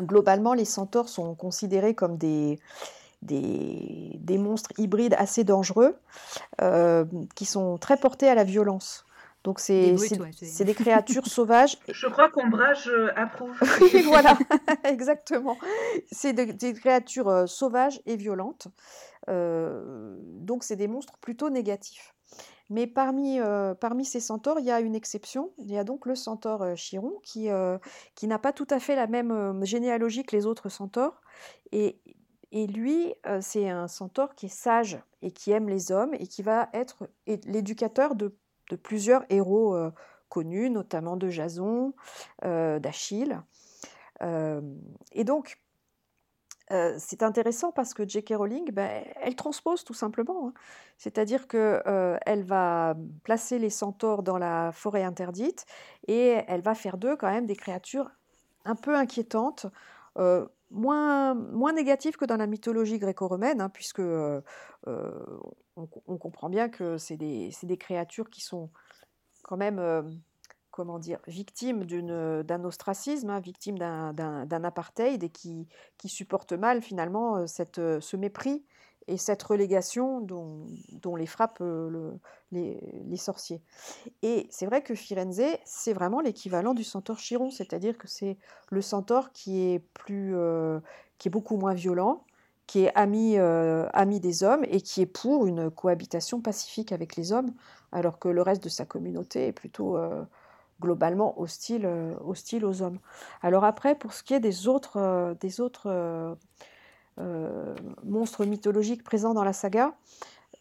globalement, les centaures sont considérés comme des, des, des monstres hybrides assez dangereux, euh, qui sont très portés à la violence. Donc c'est des, des créatures (laughs) sauvages. Je crois qu'Ombrage approuve. (laughs) oui, voilà, exactement. C'est des, créatures euh, sauvages et violentes. Euh, donc c'est des monstres plutôt négatifs. Mais parmi, euh, parmi ces centaures, il y a une exception. Il y a donc le centaure euh, Chiron qui, qui n'a pas tout à fait la même généalogie que les autres centaures. Et, et lui, c'est un centaure qui est sage et qui aime les hommes et qui va être l'éducateur de, de, plusieurs héros connus, notamment de Jason, d'Achille. et donc, c'est intéressant parce que J.K. Rowling, ben, elle transpose tout simplement. Hein. C'est-à-dire qu'elle euh, va placer les centaures dans la forêt interdite et elle va faire d'eux quand même des créatures un peu inquiétantes. Moins, moins négatif que dans la mythologie gréco-romaine, hein, puisque on, comprend bien que c'est des, des, créatures qui sont quand même comment dire, victime d'un ostracisme, hein, victime d'un apartheid et qui, supporte mal finalement cette, ce mépris et cette relégation dont, les frappent le, les, sorciers. Et c'est vrai que Firenze, c'est vraiment l'équivalent du centaure Chiron, c'est-à-dire que c'est le centaure qui est, beaucoup moins violent, qui est ami des hommes et qui est pour une cohabitation pacifique avec les hommes, alors que le reste de sa communauté est plutôt globalement hostile, euh, hostile aux hommes. Alors après, pour ce qui est des autres, euh, des autres euh, monstres mythologiques présents dans la saga,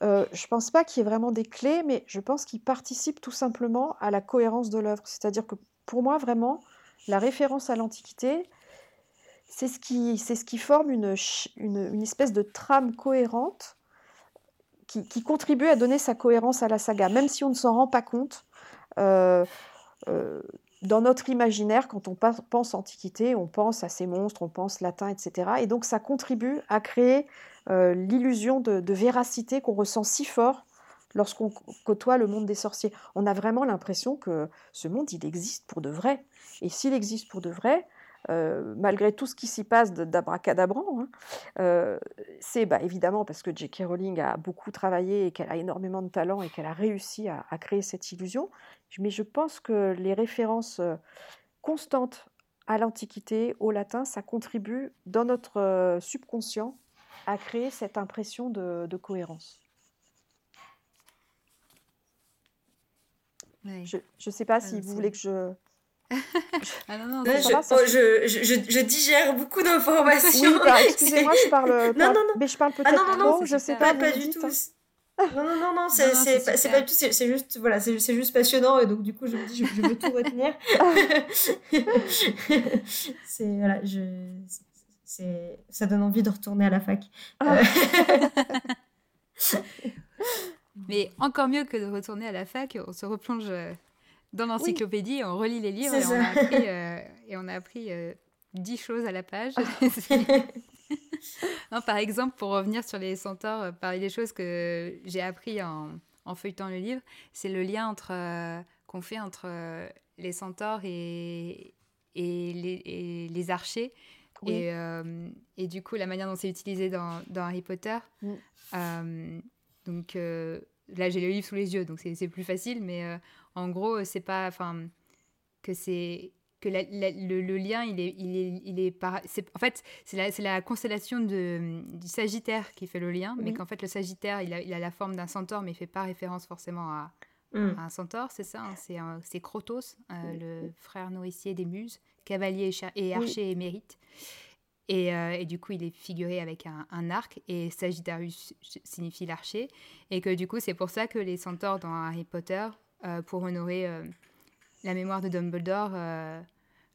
je ne pense pas qu'il y ait vraiment des clés, mais je pense qu'ils participent tout simplement à la cohérence de l'œuvre. C'est-à-dire que pour moi, vraiment, la référence à l'Antiquité, c'est ce, qui, ce qui forme une, une, espèce de trame cohérente qui, contribue à donner sa cohérence à la saga, même si on ne s'en rend pas compte. Dans notre imaginaire, quand on pense Antiquité, on pense à ces monstres, on pense latin, etc. Et donc ça contribue à créer euh, l'illusion de, véracité qu'on ressent si fort lorsqu'on côtoie le monde des sorciers. On a vraiment l'impression que ce monde, il existe pour de vrai. Et s'il existe pour de vrai, euh, malgré tout ce qui s'y passe d'abracadabrant, hein, euh, c'est bah, évidemment parce que J.K. Rowling a beaucoup travaillé et qu'elle a énormément de talent et qu'elle a réussi à, créer cette illusion. Mais je pense que les références euh, constantes à l'Antiquité, au latin, ça contribue dans notre subconscient à créer cette impression de, cohérence. Je ne sais pas si vous voulez que je (laughs) ah non, non, je, je, je, digère beaucoup d'informations. Oui, bah, (laughs) excusez-moi, je parle. non, non, non. Mais je parle peut-être ah, non, non, non, je sais pas. Pas, du tout. Non, non, non, non, c'est pas, du tout, c'est juste, voilà, c'est juste passionnant et donc du coup je me dis, je, veux tout retenir. (laughs) c'est, voilà, je, c'est, ça donne envie de retourner à la fac. Ah. Mais encore mieux que de retourner à la fac, on se replonge euh, dans l'encyclopédie, on relit les livres et on, a appris, (laughs) euh, et on a appris euh, dix choses à la page. (laughs) (laughs) non, par exemple, pour revenir sur les centaures, euh, parmi les choses que j'ai appris en, en, feuilletant le livre, c'est le lien entre qu'on fait entre les centaures et, et, les, les, archers. Et, et, du coup, la manière dont c'est utilisé dans, dans, Harry Potter. Mm. donc là, j'ai le livre sous les yeux, donc c'est plus facile, mais en gros, c'est pas. Enfin, que c'est. Que le, lien, il est. Il est, il est, en fait, c'est la, la, constellation de, du Sagittaire qui fait le lien, mais qu'en fait, le Sagittaire, il a, il a la forme d'un centaure, mais il fait pas référence forcément à, mm. un centaure, c'est ça hein, C'est Crotos, euh, le frère nourricier des Muses, cavalier et archer émérite. Et, euh, et, du coup, il est figuré avec un, un arc, et Sagittarius signifie l'archer. Et que du coup, c'est pour ça que les centaures dans Harry Potter euh, pour honorer euh, la mémoire de Dumbledore, euh,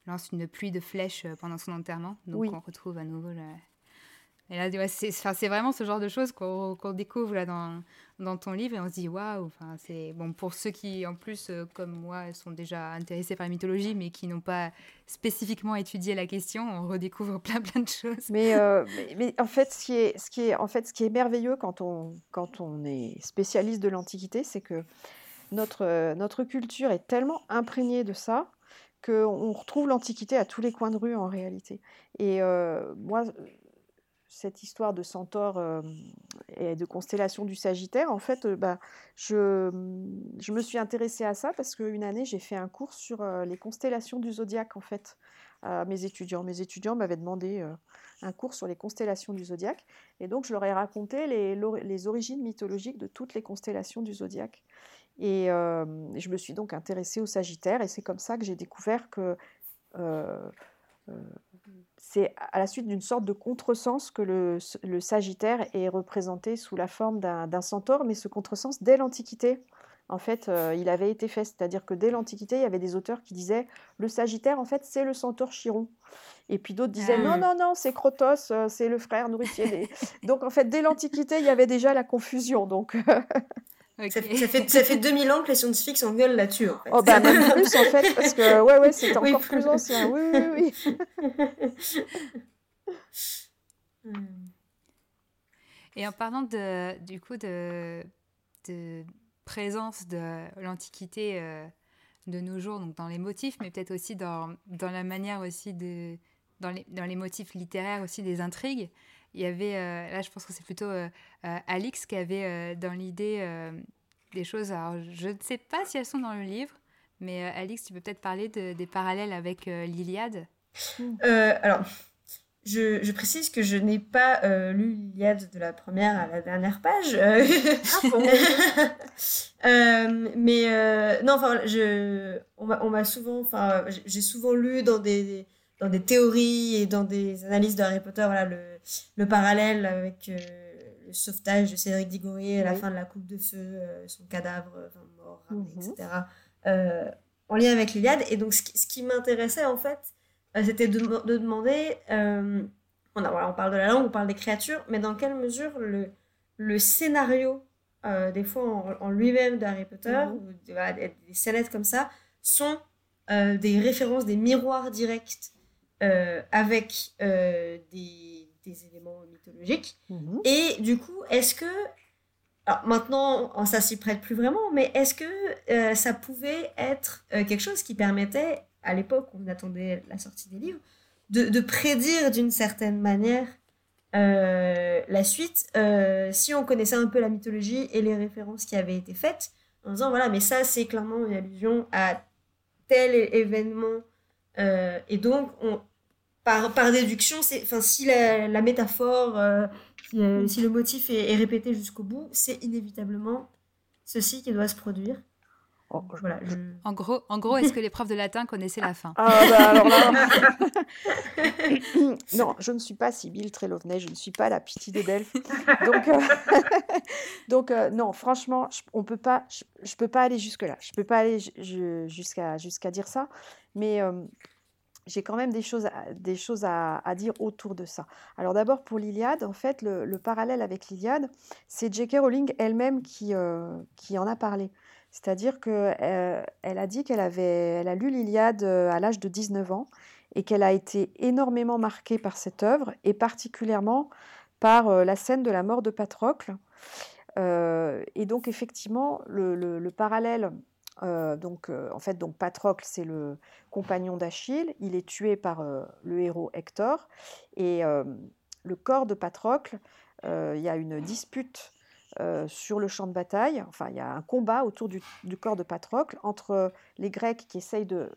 lance une pluie de flèches pendant son enterrement. Donc on retrouve à nouveau le... Et là, c'est vraiment ce genre de choses qu'on découvre là dans, dans, ton livre et on se dit waouh. Enfin, c'est bon pour ceux qui, en plus, comme moi, sont déjà intéressés par la mythologie, mais qui n'ont pas spécifiquement étudié la question, on redécouvre (laughs) plein plein de choses. Mais, mais, mais, en fait, ce qui est, ce qui est, en fait, ce qui est merveilleux quand on, quand on est spécialiste de l'Antiquité, c'est que notre, euh, notre culture est tellement imprégnée de ça qu'on retrouve l'Antiquité à tous les coins de rue en réalité. Et euh, moi, cette histoire de centaure euh, et de constellation du Sagittaire, en fait, bah, je, je, me suis intéressée à ça parce qu'une année, j'ai fait un cours sur les constellations du zodiaque, en fait, à mes étudiants. Mes étudiants m'avaient demandé un cours sur les constellations du zodiaque, et donc je leur ai raconté les, les origines mythologiques de toutes les constellations du zodiaque. Et je me suis donc intéressée au Sagittaire et c'est comme ça que j'ai découvert que c'est à la suite d'une sorte de contresens que le, le, Sagittaire est représenté sous la forme d'un centaure, mais ce contresens dès l'Antiquité. En fait, il avait été fait, c'est-à-dire que dès l'Antiquité, il y avait des auteurs qui disaient le Sagittaire, en fait, c'est le centaure Chiron. Et puis d'autres disaient non, ah. non, non, c'est Crotos, c'est le frère nourricier. donc en fait, dès l'Antiquité, il y avait déjà la confusion. Donc (laughs) Ça, fait, ça fait 2000 ans que les scientifiques s'engueulent là-dessus. En fait. Oh, bah, même plus en fait, parce que ouais, ouais, c'est encore plus, ancien. Oui, oui, oui. (laughs) Hmm. Et en parlant de, du coup de, de présence de l'Antiquité euh, de nos jours, donc dans les motifs, mais peut-être aussi dans, dans, la manière aussi de. Dans les, dans les motifs littéraires aussi des intrigues, il y avait, là je pense que c'est plutôt Alix qui avait dans l'idée des choses, alors je ne sais pas si elles sont dans le livre, mais Alix, tu peux peut-être parler de, des parallèles avec l'Iliade? Alors, je, précise que je n'ai pas euh, lu l'Iliade de la première à la dernière page. Euh, ah (laughs) euh, mais non, enfin, je, on m'a souvent, enfin, j'ai souvent lu dans des, dans des théories et dans des analyses de Harry Potter, voilà, le, le parallèle avec le sauvetage de Cédric Diggory à la fin de la coupe de feu, son cadavre mort, mhm. etc. en lien avec l'Iliade. Et donc, ce qui, m'intéressait en fait, euh, c'était de, demander, euh, on, on parle de la langue, on parle des créatures, mais dans quelle mesure le, le scénario, euh, des fois en, lui-même d'Harry Potter, mhm. ou des, scénettes comme ça, sont des références, des miroirs directs avec des, des, éléments mythologiques. Mhm. Et du coup, est-ce que alors maintenant, ça s'y prête plus vraiment, mais est-ce que ça pouvait être quelque chose qui permettait à l'époque où on attendait la sortie des livres, de, prédire d'une certaine manière euh, la suite euh, si on connaissait un peu la mythologie et les références qui avaient été faites en disant voilà mais ça c'est clairement une allusion à tel événement euh, et donc on, par, par déduction si la, la métaphore si, le motif est répété jusqu'au bout c'est inévitablement ceci qui doit se produire. Oh, voilà, En gros, en gros est-ce que les profs de latin connaissaient la fin? Ah, bah, alors là... (laughs) Non, je ne suis pas Sibylle Trélovnet, je ne suis pas la pitié des Delphes. Donc, euh, (laughs) (laughs) Donc euh, non, franchement, je, on peut pas, je, peux pas aller jusque-là. Je peux pas aller jusqu'à jusqu'à dire ça, mais euh, j'ai quand même des choses, à, des choses à, dire autour de ça. Alors d'abord pour l'Iliade, en fait, le, le parallèle avec l'Iliade, c'est J.K. Rowling elle-même qui, qui en a parlé. C'est-à-dire qu'elle euh, elle a dit qu'elle avait, elle a lu l'Iliade euh, à l'âge de 19 ans et qu'elle a été énormément marquée par cette œuvre et particulièrement par euh, la scène de la mort de Patrocle. Et donc effectivement, le, parallèle, donc en fait, donc Patrocle, c'est le compagnon d'Achille. Il est tué par le héros Hector et le corps de Patrocle. Il y a une dispute euh, sur le champ de bataille. Enfin, il y a un combat autour du, corps de Patrocle entre les Grecs qui essayent de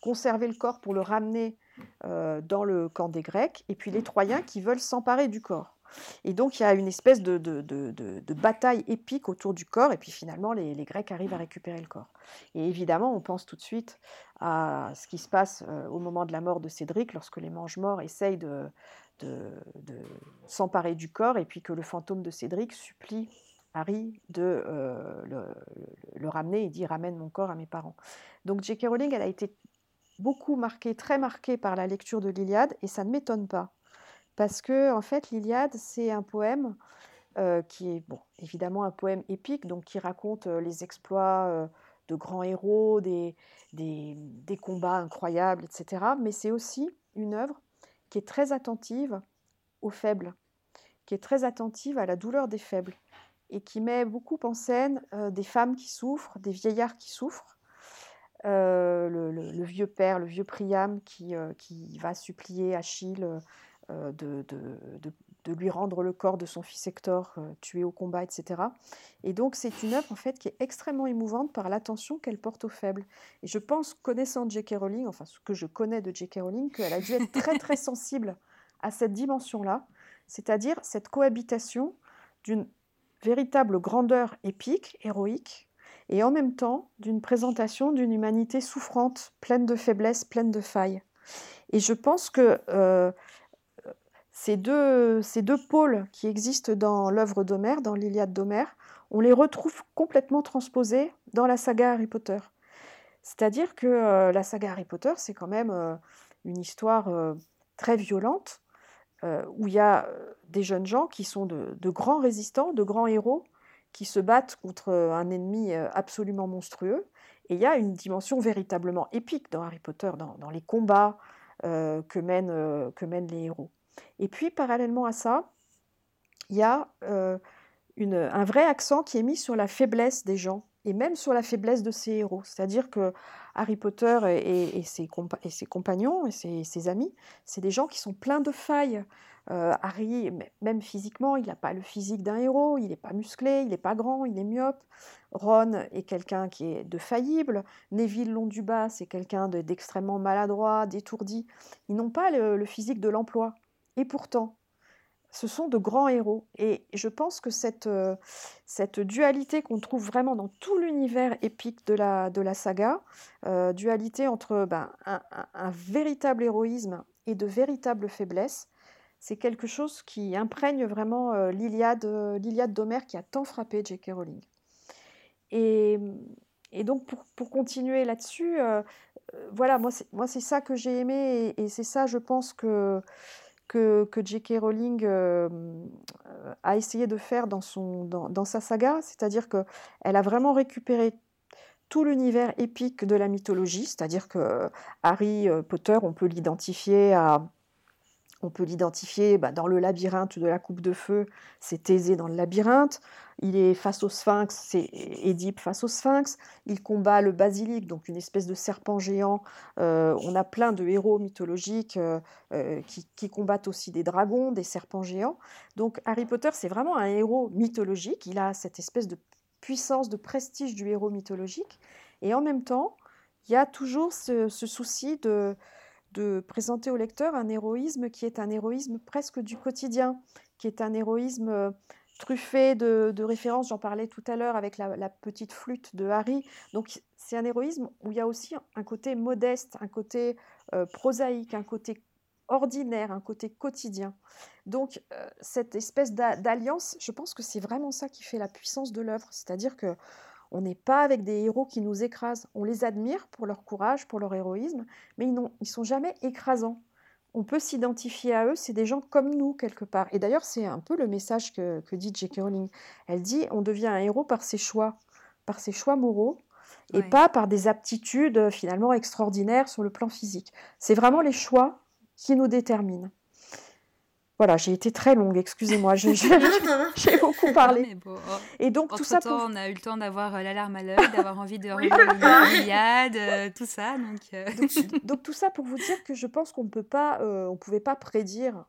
conserver le corps pour le ramener euh, dans le camp des Grecs, et puis les Troyens qui veulent s'emparer du corps. Et donc il y a une espèce de, bataille épique autour du corps, et puis finalement les, Grecs arrivent à récupérer le corps. Et évidemment, on pense tout de suite à ce qui se passe euh, au moment de la mort de Cédric, lorsque les mange-morts essayent de, de, s'emparer du corps et puis que le fantôme de Cédric supplie Harry de euh, le, ramener et dit ramène mon corps à mes parents. Donc J.K. Rowling, elle a été beaucoup marquée, très marquée par la lecture de l'Iliade et ça ne m'étonne pas parce que en fait l'Iliade c'est un poème euh, qui est évidemment un poème épique donc qui raconte euh, les exploits de grands héros, des, combats incroyables, etc. Mais c'est aussi une œuvre qui est très attentive aux faibles, qui est très attentive à la douleur des faibles, et qui met beaucoup en scène euh, des femmes qui souffrent, des vieillards qui souffrent, euh, le, vieux père, le vieux Priam euh, qui va supplier Achille de, de lui rendre le corps de son fils Hector euh, tué au combat, etc. Et donc c'est une œuvre en fait qui est extrêmement émouvante par l'attention qu'elle porte aux faibles. Et je pense, connaissant J.K. Rowling, enfin ce que je connais de J.K. Rowling, qu'elle a dû être très (laughs) très sensible à cette dimension-là, c'est-à-dire cette cohabitation d'une véritable grandeur épique, héroïque, et en même temps d'une présentation d'une humanité souffrante, pleine de faiblesses, pleine de failles. Et je pense que euh, ces deux, ces deux pôles qui existent dans l'œuvre d'Homère, dans l'Iliade d'Homère, on les retrouve complètement transposés dans la saga Harry Potter. C'est-à-dire que euh, la saga Harry Potter, c'est quand même euh, une histoire euh, très violente, où il y a des jeunes gens qui sont de, grands résistants, de grands héros, qui se battent contre un ennemi absolument monstrueux. Et il y a une dimension véritablement épique dans Harry Potter, dans, dans les combats que, mènent, que mènent les héros. Et puis, parallèlement à ça, il y a un vrai accent qui est mis sur la faiblesse des gens et même sur la faiblesse de ses héros. C'est-à-dire que Harry Potter et, ses, compagnons et ses, amis, c'est des gens qui sont pleins de failles. Euh, Harry, même physiquement, il n'a pas le physique d'un héros, il n'est pas musclé, il n'est pas grand, il est myope. Ron est quelqu'un qui est de faillible. Neville Londubat, c'est quelqu'un d'extrêmement maladroit, d'étourdi. Ils n'ont pas le physique de l'emploi. Et pourtant, ce sont de grands héros. Et je pense que cette, euh, dualité qu'on trouve vraiment dans tout l'univers épique de la, saga, euh, dualité entre ben, un, véritable héroïsme et de véritables faiblesses, c'est quelque chose qui imprègne vraiment euh, l'Iliade, l'Iliade d'Homère qui a tant frappé J.K. Rowling. Et, donc pour, continuer là-dessus, voilà, moi c'est, ça que j'ai aimé et c'est ça, je pense que que, J.K. Rowling euh, a essayé de faire dans, son, dans, sa saga, c'est-à-dire qu'elle a vraiment récupéré tout l'univers épique de la mythologie, c'est-à-dire que Harry euh, Potter, on peut l'identifier à on peut l'identifier bah, dans le labyrinthe de la coupe de feu, c'est Thésée dans le labyrinthe. Il est face au sphinx, c'est Édipe face au sphinx. Il combat le basilic, donc une espèce de serpent géant. Euh, on a plein de héros mythologiques euh, euh, qui, combattent aussi des dragons, des serpents géants. Donc Harry Potter, c'est vraiment un héros mythologique. Il a cette espèce de puissance, de prestige du héros mythologique. Et en même temps, il y a toujours ce souci de de présenter au lecteur un héroïsme qui est un héroïsme presque du quotidien, qui est un héroïsme euh, truffé de, références, j'en parlais tout à l'heure avec la, petite flûte de Harry. Donc c'est un héroïsme où il y a aussi un côté modeste, un côté euh, prosaïque, un côté ordinaire, un côté quotidien. Donc euh, cette espèce d'alliance, je pense que c'est vraiment ça qui fait la puissance de l'œuvre, c'est-à-dire que on n'est pas avec des héros qui nous écrasent. On les admire pour leur courage, pour leur héroïsme, mais ils ne sont jamais écrasants. On peut s'identifier à eux, c'est des gens comme nous quelque part. Et d'ailleurs, c'est un peu le message que, dit J.K. Rowling. Elle dit on devient un héros par ses choix, par ses choix moraux, et pas par des aptitudes finalement extraordinaires sur le plan physique. C'est vraiment les choix qui nous déterminent. Voilà, j'ai été très longue, excusez-moi, (laughs) j'ai beaucoup parlé. Oh, et donc tout ça pour... on a eu le temps d'avoir euh, l'alarme à l'œil, (laughs) d'avoir envie de regarder une euh, tout ça. Euh. Donc, (laughs) donc, tout ça pour vous dire que je pense qu'on ne peut pas, on pouvait pas prédire.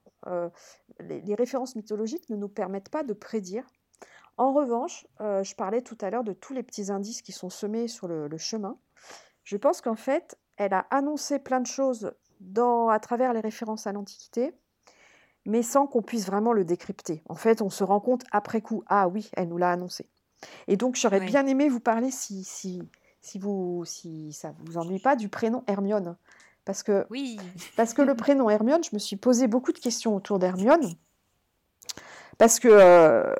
Les, références mythologiques ne nous permettent pas de prédire. En revanche, je parlais tout à l'heure de tous les petits indices qui sont semés sur le, le chemin. Je pense qu'en fait, elle a annoncé plein de choses dans, à travers les références à l'Antiquité mais sans qu'on puisse vraiment le décrypter. En fait, on se rend compte après coup, ah oui, elle nous l'a annoncé. Et donc, j'aurais bien aimé vous parler, si, si, si, vous, si ça ne vous ennuie pas, du prénom Hermione. Parce que, oui. parce que le (laughs) prénom Hermione, je me suis posé beaucoup de questions autour d'Hermione. Parce que euh,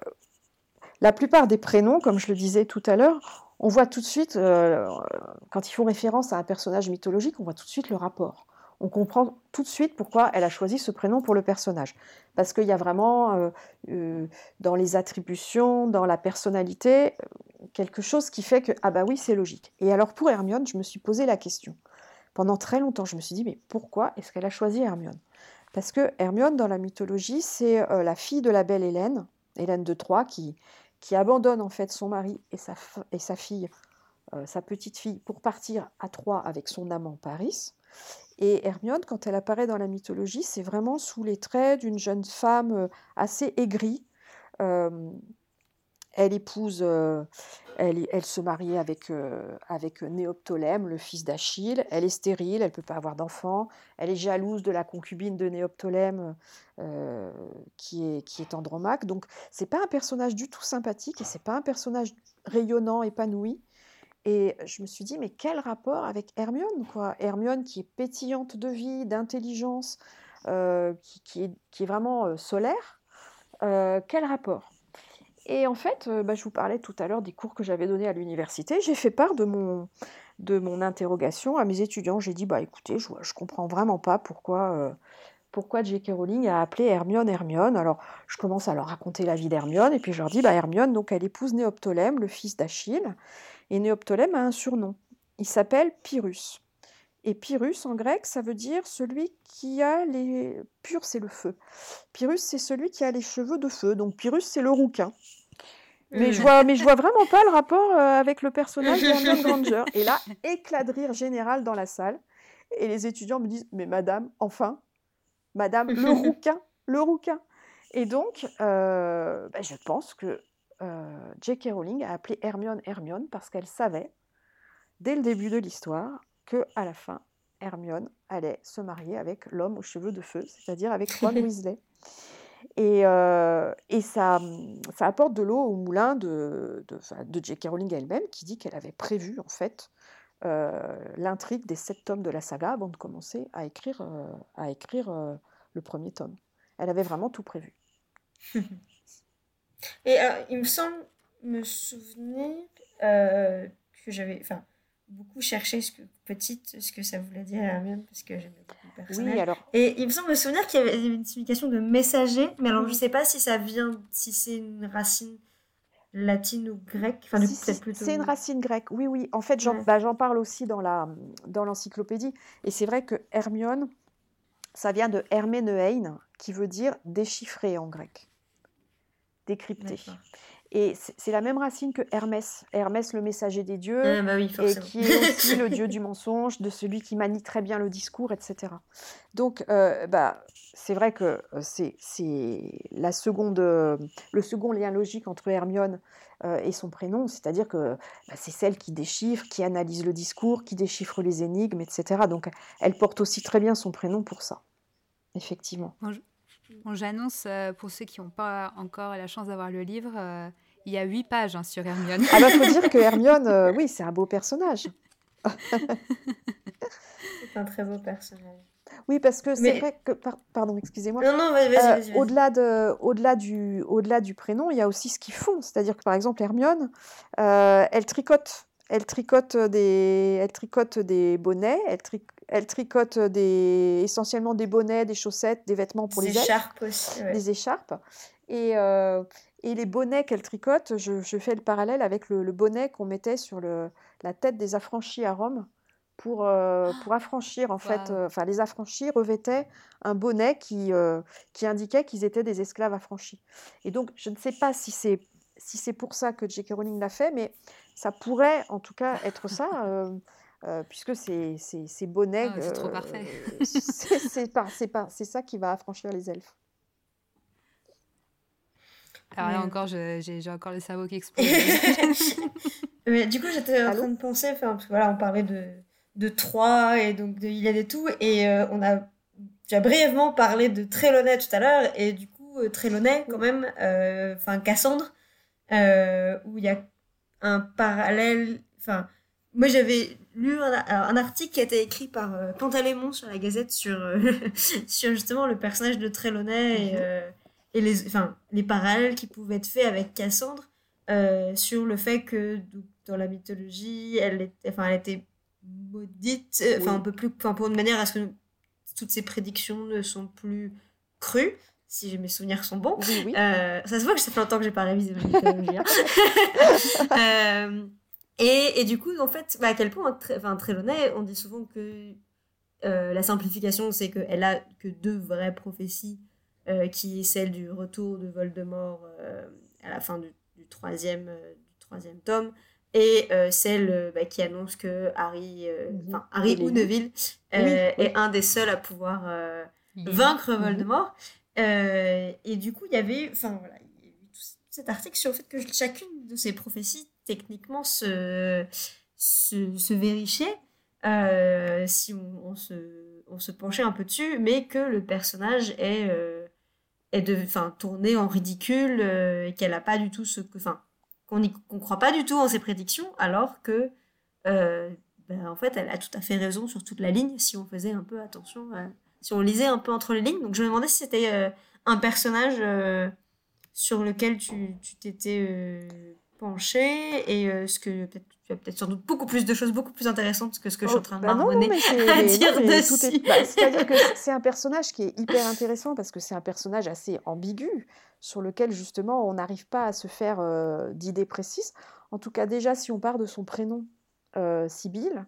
la plupart des prénoms, comme je le disais tout à l'heure, on voit tout de suite, euh, quand ils font référence à un personnage mythologique, on voit tout de suite le rapport on comprend tout de suite pourquoi elle a choisi ce prénom pour le personnage. Parce qu'il y a vraiment, euh, euh, dans les attributions, dans la personnalité, quelque chose qui fait que, ah bah oui, c'est logique. Et alors pour Hermione, je me suis posé la question. Pendant très longtemps, je me suis dit, mais pourquoi est-ce qu'elle a choisi Hermione? Parce que Hermione, dans la mythologie, c'est euh, la fille de la belle Hélène, Hélène de Troie, qui, abandonne en fait son mari et sa, et sa fille, sa petite fille, pour partir à Troie avec son amant Paris. Et Hermione, quand elle apparaît dans la mythologie, c'est vraiment sous les traits d'une jeune femme euh, assez aigrie. Euh, elle épouse, euh, elle, se marie avec, avec Néoptolème, le fils d'Achille. Elle est stérile, elle ne peut pas avoir d'enfant. Elle est jalouse de la concubine de Néoptolème, qui, est, qui est Andromaque. Donc, c'est pas un personnage du tout sympathique et c'est pas un personnage rayonnant, épanoui. Et je me suis dit, mais quel rapport avec Hermione quoi? Hermione qui est pétillante de vie, d'intelligence, euh, qui, est, vraiment euh, solaire. Euh, quel rapport? Et en fait, bah, je vous parlais tout à l'heure des cours que j'avais donnés à l'université. J'ai fait part de mon, de mon interrogation à mes étudiants. J'ai dit, bah écoutez, je, je comprends vraiment pas pourquoi pourquoi J.K. Rowling a appelé Hermione Hermione. Alors, je commence à leur raconter la vie d'Hermione, et puis je leur dis, bah, Hermione, donc elle épouse Néoptolème, le fils d'Achille, et Néoptolème a un surnom. Il s'appelle Pyrrhus. Et Pyrrhus en grec, ça veut dire celui qui a les. Pur, c'est le feu. Pyrrhus, c'est celui qui a les cheveux de feu. Donc Pyrrhus, c'est le rouquin. Mais, je vois, mais je vois vraiment pas le rapport euh, avec le personnage (laughs) d'Hermione Granger. Et là, éclat de rire général dans la salle. Et les étudiants me disent Mais madame, enfin, madame, le (laughs) rouquin, le rouquin. Et donc, euh, bah, je pense que euh, J.K. Rowling a appelé Hermione Hermione parce qu'elle savait, dès le début de l'histoire, que à la fin, Hermione allait se marier avec l'homme aux cheveux de feu, c'est-à-dire avec Ron (laughs) Weasley. Et, euh, et ça, ça, apporte de l'eau au moulin de, de, de J.K. Rowling elle-même, qui dit qu'elle avait prévu en fait euh, l'intrigue des sept tomes de la saga avant de commencer à écrire, euh, à écrire le premier tome. Elle avait vraiment tout prévu. (laughs) et il me semble me souvenir que j'avais, enfin, beaucoup cherché ce que, petite ce que ça voulait dire Hermione parce que j'aimais beaucoup le personnage. Oui, alors... Et il me semble me souvenir qu'il y avait une signification de messager, mais alors je ne sais pas si ça vient, si c'est une racine latine ou grecque. Enfin, c'est plutôt... C'est une racine grecque, oui, oui. En fait, j'en bah, parle aussi dans, la, dans l'encyclopédie. Et c'est vrai que Hermione, ça vient de Herménein, qui veut dire déchiffrer en grec. Décrypter. Et c'est la même racine que Hermès. Hermès, le messager des dieux, ah, bah et qui est aussi le dieu (laughs) du mensonge, de celui qui manie très bien le discours, etc. Donc, euh, bah, c'est vrai que euh, c'est la seconde, le second lien logique entre Hermione euh, et son prénom, c'est-à-dire que bah, c'est celle qui déchiffre, qui analyse le discours, qui déchiffre les énigmes, etc. Donc, elle porte aussi très bien son prénom pour ça, effectivement. Bon, J'annonce euh, pour ceux qui n'ont pas encore la chance d'avoir le livre, euh, il y a huit pages hein, sur Hermione. Ah bah faut dire que Hermione, euh, oui, c'est un beau personnage. c'est un très beau personnage. Oui, parce que c'est vrai que, pardon, excusez-moi. Non, non, vas-y, vas-y. au-delà de, au-delà du, au-delà du prénom, il y a aussi ce qu'ils font. C'est-à-dire que par exemple, Hermione, elle tricote. Elle tricote des, elle tricote des bonnets, elle, tricote elle tricote des, essentiellement des bonnets, des chaussettes, des vêtements pour des les écharpes aussi. Des écharpes. Et, euh, et les bonnets qu'elle tricote, je, je, fais le parallèle avec le, bonnet qu'on mettait sur le, la tête des affranchis à Rome pour, euh, pour affranchir, en fait, euh, enfin les affranchis revêtaient un bonnet qui, qui indiquait qu'ils étaient des esclaves affranchis. Et donc, je ne sais pas si c'est si c'est pour ça que J.K. Rowling l'a fait, mais ça pourrait en tout cas être ça. Euh, puisque c'est bonnets. Ah, c'est trop parfait. (laughs) c'est ça qui va affranchir les elfes. Alors là encore, j'ai encore le cerveau qui (laughs) explose. (laughs) Mais du coup, j'étais en train de penser, parce que voilà, on parlait de, de Troie et donc de Iliade et tout, et euh, on a, as brièvement parlé de Trélonais tout à l'heure, et du coup, euh, Trélonais, quand même, enfin Cassandre, où il y a un parallèle, enfin, moi j'avais lu un, article qui a été écrit par euh, Pantalémon sur la Gazette sur, euh, (laughs) sur justement le personnage de Trelawney et, mhm. euh, et, les, enfin, les parallèles qui pouvaient être faits avec Cassandre sur le fait que dans la mythologie, elle, était, enfin, elle était maudite, enfin, un peu plus, enfin, pour une manière à ce que toutes ces prédictions ne sont plus crues si mes souvenirs sont bons. ça se voit que ça fait longtemps que j'ai pas révisé ma mythologie. Hein. (laughs) (laughs) Et, et, du coup, en fait, bah, à quel point, enfin, Trelawney, on dit souvent que euh, la simplification, c'est qu'elle a que deux vraies prophéties, euh, qui est celle du retour de Voldemort euh, à la fin du, troisième, du troisième tome, et celle bah, qui annonce que Harry, mhm. Harry ou Neville est un des seuls à pouvoir vaincre. Voldemort. et du coup, il y avait, enfin voilà, tout cet article sur le fait que chacune de ces prophéties techniquement se, vérifier euh, si on, se, penchait un peu dessus, mais que le personnage est, euh, est tourné en ridicule euh, et qu'elle n'a pas du tout ce que. Enfin, qu'on ne croit pas du tout en ses prédictions, alors que. Ben, en fait, elle a tout à fait raison sur toute la ligne si on faisait un peu attention, si on lisait un peu entre les lignes. Donc je me demandais si c'était un personnage sur lequel tu t'étais pencher et euh, ce que peut-être tu as peut-être sans doute beaucoup plus de choses beaucoup plus intéressantes que ce que je suis en train de oh, bah marmonner (laughs) à dire dessus. Bah, c'est-à-dire que c'est un personnage qui est hyper intéressant parce que c'est un personnage assez ambigu sur lequel justement on n'arrive pas à se faire euh, d'idées précises. En tout cas déjà si on part de son prénom euh, Sibylle,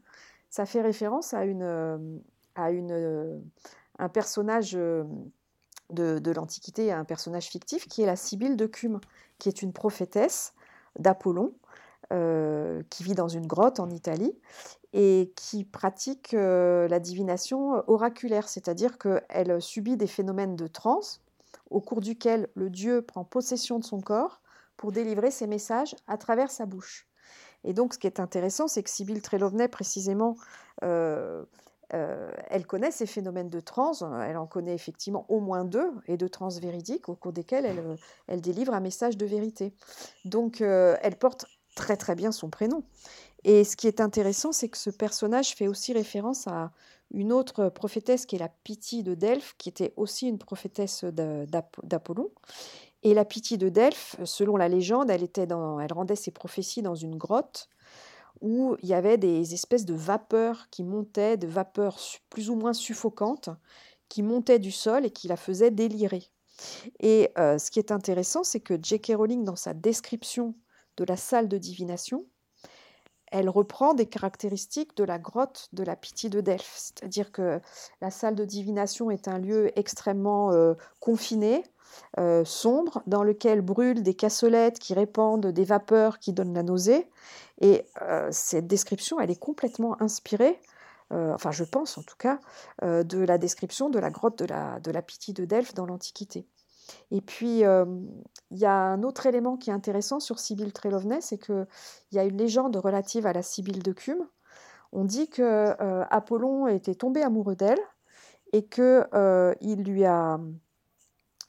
ça fait référence à, une, à une, un personnage de, de l'Antiquité, un personnage fictif qui est la Sibylle de Cume, qui est une prophétesse d'Apollon, qui vit dans une grotte en Italie et qui pratique la divination oraculaire, c'est-à-dire qu'elle subit des phénomènes de transe au cours duquel le dieu prend possession de son corps pour délivrer ses messages à travers sa bouche. Et donc, ce qui est intéressant, c'est que Sibylle Trelovnet, précisément, euh, euh, elle connaît ces phénomènes de transe. Elle en connaît effectivement au moins deux, et de transe véridique, au cours desquels elle, euh, elle délivre un message de vérité. Donc, elle porte très très bien son prénom. Et ce qui est intéressant, c'est que ce personnage fait aussi référence à une autre prophétesse qui est la Pythie de Delphes, qui était aussi une prophétesse d'Apollon. Et la Pythie de Delphes, selon la légende, elle, était dans, elle rendait ses prophéties dans une grotte où il y avait des espèces de vapeurs qui montaient, de vapeurs plus ou moins suffocantes, qui montaient du sol et qui la faisaient délirer. Et euh, ce qui est intéressant, c'est que J.K. Rowling, dans sa description de la salle de divination, elle reprend des caractéristiques de la grotte de la Pythie de Delphes, c'est-à-dire que la salle de divination est un lieu extrêmement euh, confiné, euh, sombre, dans lequel brûlent des cassolettes qui répandent des vapeurs qui donnent la nausée. Et euh, cette description, elle est complètement inspirée, enfin je pense en tout cas, de la description de la grotte de la, de la Pythie de Delphes dans l'Antiquité. Et puis, il y a un autre élément qui est intéressant sur Sibylle Trelovnet, c'est qu'il y a une légende relative à la Sibylle de Cume. On dit que Apollon était tombé amoureux d'elle et qu'il il lui,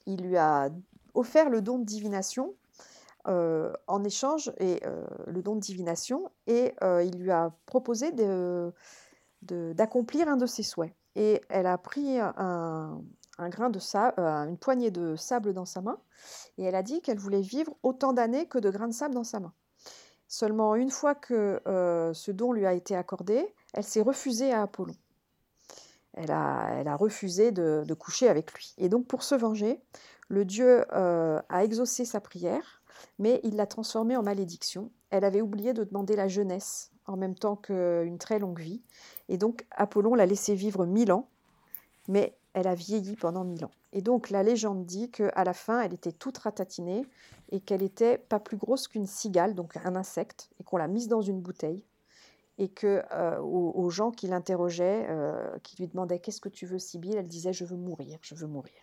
lui a offert le don de divination en échange et le don de divination et il lui a proposé d'accomplir un de ses souhaits. Et elle a pris euh, une poignée de sable dans sa main, et elle a dit qu'elle voulait vivre autant d'années que de grains de sable dans sa main. Seulement une fois que euh, ce don lui a été accordé, elle s'est refusée à Apollon. Elle a, refusé de, coucher avec lui. Et donc pour se venger, le dieu euh, a exaucé sa prière, mais il l'a transformée en malédiction. Elle avait oublié de demander la jeunesse en même temps qu'une très longue vie. Et donc Apollon l'a laissé vivre mille ans, mais elle a vieilli pendant mille ans. Et donc la légende dit qu'à la fin, elle était toute ratatinée et qu'elle était pas plus grosse qu'une cigale, donc un insecte, et qu'on l'a mise dans une bouteille. Et que euh, aux, gens qui l'interrogeaient, euh, qui lui demandaient qu'est-ce que tu veux, Sibylle, elle disait je veux mourir, je veux mourir.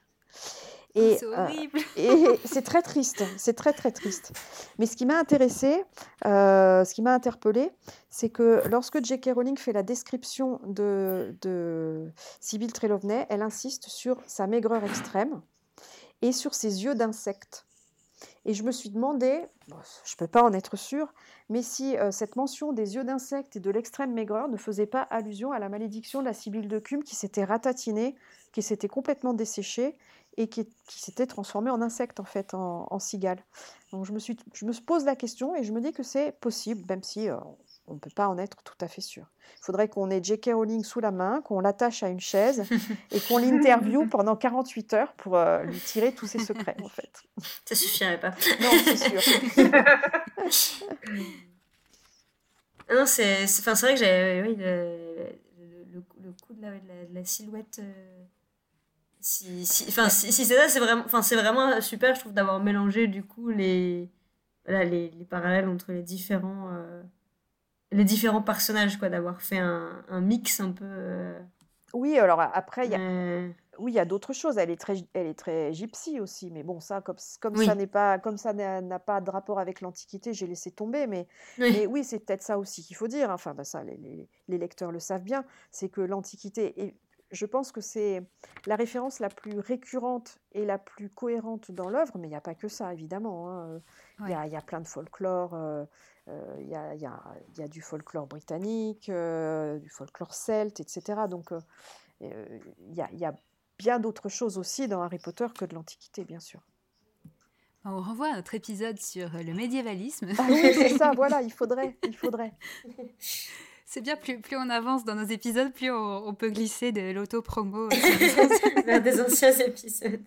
Et, c'est euh, horrible. (laughs) et c'est très triste, c'est très très triste. Mais ce qui m'a intéressé, euh, ce qui m'a interpellé, c'est que lorsque J.K. Rowling fait la description de, de Sibyl Trelawney, elle insiste sur sa maigreur extrême et sur ses yeux d'insecte. Et je me suis demandé, je ne peux pas en être sûre, mais si euh, cette mention des yeux d'insecte et de l'extrême maigreur ne faisait pas allusion à la malédiction de la Sibylle de Cume qui s'était ratatinée, qui s'était complètement desséchée et qui, s'était transformé en insecte en fait, en, cigale. Donc je me, suis, je me pose la question et je me dis que c'est possible, même si euh, on ne peut pas en être tout à fait sûr. Il faudrait qu'on ait J.K. Rowling sous la main, qu'on l'attache à une chaise (laughs) et qu'on l'interviewe pendant 48 heures pour euh, lui tirer tous ses secrets en fait. Ça suffirait pas. Non, c'est sûr. (laughs) non, c'est vrai que j'ai oui, le, le, coup de la, de la, silhouette. Euh, si, si, enfin, si, c'est ça, c'est vraiment, enfin, c'est vraiment super, je trouve, d'avoir mélangé du coup les, voilà, les, les parallèles entre les différents, euh, les différents personnages, quoi, d'avoir fait un, un, mix un peu. Euh, oui, alors après, il y a. Oui, il y a d'autres choses. Elle est très, elle est très gypsy aussi, mais bon, ça, comme, comme ça n'est pas, comme ça n'a pas de rapport avec l'Antiquité, j'ai laissé tomber. Mais oui, mais oui c'est peut-être ça aussi qu'il faut dire. Enfin, bah, ça, les, les, les, lecteurs le savent bien. C'est que l'Antiquité je pense que c'est la référence la plus récurrente et la plus cohérente dans l'œuvre, mais il n'y a pas que ça, évidemment. Hein. Il, y a, y, a, plein de folklore, euh, euh, il, y a, y, a, y, a, du folklore britannique, euh, du folklore celte, etc. Donc il y, a, y a bien d'autres choses aussi dans Harry Potter que de l'Antiquité, bien sûr. On renvoie à notre épisode sur le médiévalisme. Ah oui, c'est ça, (laughs) voilà, il faudrait, il faudrait. (laughs) C'est bien, plus, plus on avance dans nos épisodes, plus on, peut glisser de l'auto-promo (laughs) vers des anciens épisodes.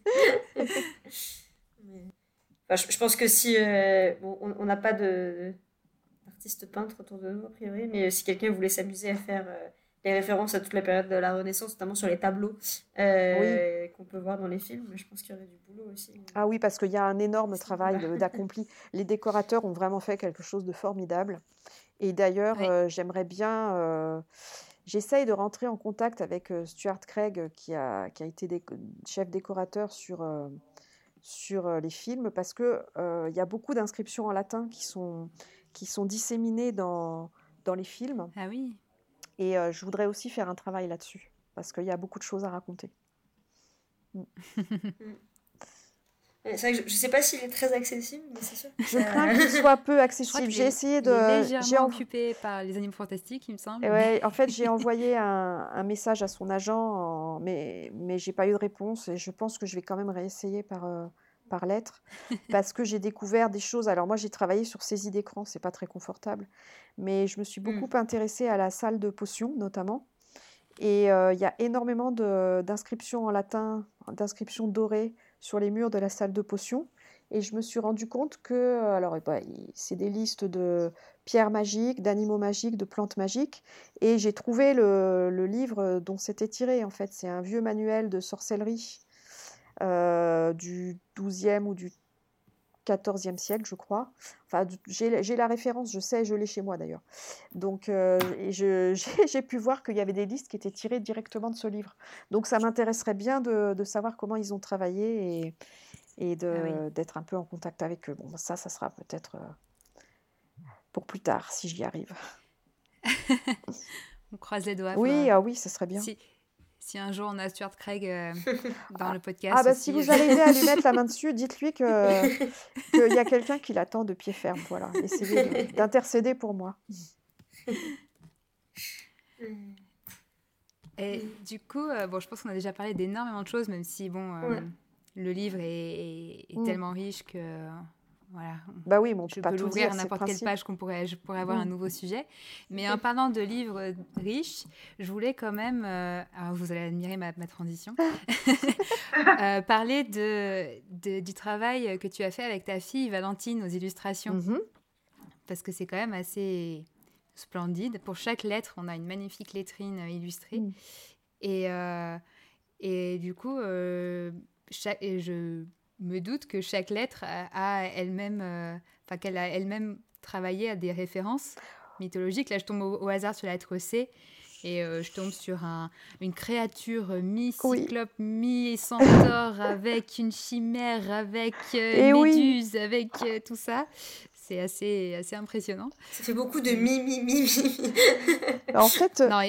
je, pense que si euh, on n'a pas de d'artiste peintre autour de nous, a priori, mais si quelqu'un voulait s'amuser à faire euh, les références à toute la période de la Renaissance, notamment sur les tableaux euh, qu'on peut voir dans les films. Mais je pense qu'il y aurait du boulot aussi. Ah oui, parce qu'il y a un énorme travail d'accompli. les décorateurs ont vraiment fait quelque chose de formidable. Et d'ailleurs, euh, j'aimerais bien. Euh, j'essaye de rentrer en contact avec Stuart Craig, qui a, qui a été chef décorateur sur, sur les films, parce qu'il il y a beaucoup d'inscriptions en latin qui sont, qui sont disséminées dans, dans les films. Ah oui. Et je voudrais aussi faire un travail là-dessus, parce qu'il y a beaucoup de choses à raconter. Mm. (laughs) C'est vrai que je ne sais pas s'il est très accessible, mais c'est sûr. Je crains qu'il soit peu (laughs) accessible. J'ai essayé de. Légèrement occupé par les animaux fantastiques, il me semble. Ouais, en fait, j'ai envoyé un, un, message à son agent, mais, mais je n'ai pas eu de réponse. Et je pense que je vais quand même réessayer par, par lettre, (laughs) parce que j'ai découvert des choses. Alors moi, j'ai travaillé sur saisie d'écran, c'est pas très confortable, mais je me suis beaucoup mmh. intéressée à la salle de potions, notamment. Et euh, il y a énormément d'inscriptions en latin, d'inscriptions dorées sur les murs de la salle de potions. Et je me suis rendu compte que, euh, alors, eh ben, c'est des listes de pierres magiques, d'animaux magiques, de plantes magiques. Et j'ai trouvé le, livre dont c'était tiré, en fait. C'est un vieux manuel de sorcellerie euh, du 12e ou du 14e siècle, je crois. Enfin, j'ai la référence, je sais, je l'ai chez moi d'ailleurs. Donc, euh, (laughs) j'ai pu voir qu'il y avait des listes qui étaient tirées directement de ce livre. Donc, ça m'intéresserait bien de, de, savoir comment ils ont travaillé et, et ah d'être un peu en contact avec eux. Bon, ça, ça sera peut-être euh, pour plus tard, si j'y arrive. (laughs) on croise les doigts. Oui, ah oui, ça serait bien. Si, si un jour on a Stuart Craig euh, (laughs) dans le podcast. Ah bah si vous arrivez à lui mettre la main (laughs) dessus, dites-lui qu'il y a quelqu'un qui l'attend de pied ferme. Voilà, essayez (laughs) d'intercéder pour moi. Et du coup, euh, bon, je pense qu'on a déjà parlé d'énormément de choses, même si bon, euh, le livre est, est, mm. tellement riche que voilà. Bah oui, bon, je peux l'ouvrir n'importe quelle page qu'on pourrait, je pourrais avoir un nouveau sujet. Mais en parlant de livres riches, je voulais quand même, euh, alors vous allez admirer ma, transition, (laughs) euh, parler de, du travail que tu as fait avec ta fille Valentine aux illustrations. Mm-hmm. Parce que c'est quand même assez splendide. Pour chaque lettre, on a une magnifique lettrine illustrée. Mm. Et, euh, et du coup, chaque, et je me doute que chaque lettre a, elle-même, euh, enfin qu'elle a elle-même travaillé à des références mythologiques. Là, je tombe au, hasard sur la lettre C. Et euh, je tombe sur un, une créature mi-cyclope, mi-centaure, avec une chimère, avec euh, méduse, avec tout ça c'est assez, assez impressionnant. Ça fait beaucoup de mi, mi, mi, mi. en fait... Non,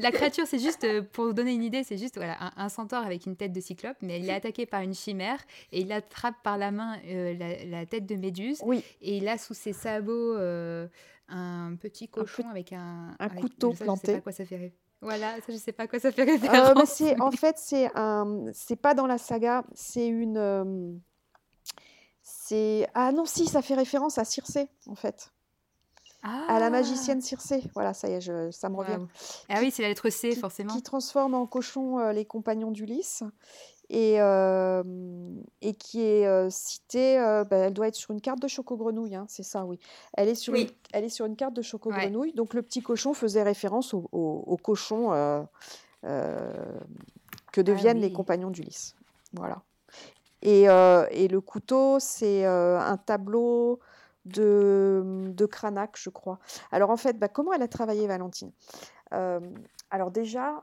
la créature, c'est juste, euh, pour vous donner une idée, c'est juste voilà, un, centaure avec une tête de cyclope, mais il est attaqué par une chimère et il attrape par la main euh, la, tête de Méduse. Oui. Et il a sous ses sabots euh, un petit cochon avec un... Un couteau planté. Je sais pas quoi ça fait Voilà, ça, je sais pas à quoi ça fait référence. en fait, c'est un, c'est pas dans la saga, c'est une, ah non si ça fait référence à Circé en fait. À la ah! magicienne Circé, voilà, ça y est, ça me revient. Ah oui, c'est la lettre C, forcément. Qui transforme en cochon euh, les compagnons d'Ulysse et, euh, et qui est euh, citée, bah, elle doit être sur une carte de Choco-Grenouille, hein, c'est ça, oui. Elle est sur, une, elle est sur une carte de Choco-Grenouille, donc le petit cochon faisait référence au, au, cochon que ah deviennent les compagnons d'Ulysse. Voilà. Euh, et, le couteau, c'est euh, un tableau de, Cranach, je crois. Alors en fait, bah, comment elle a travaillé Valentine? Euh, Alors déjà,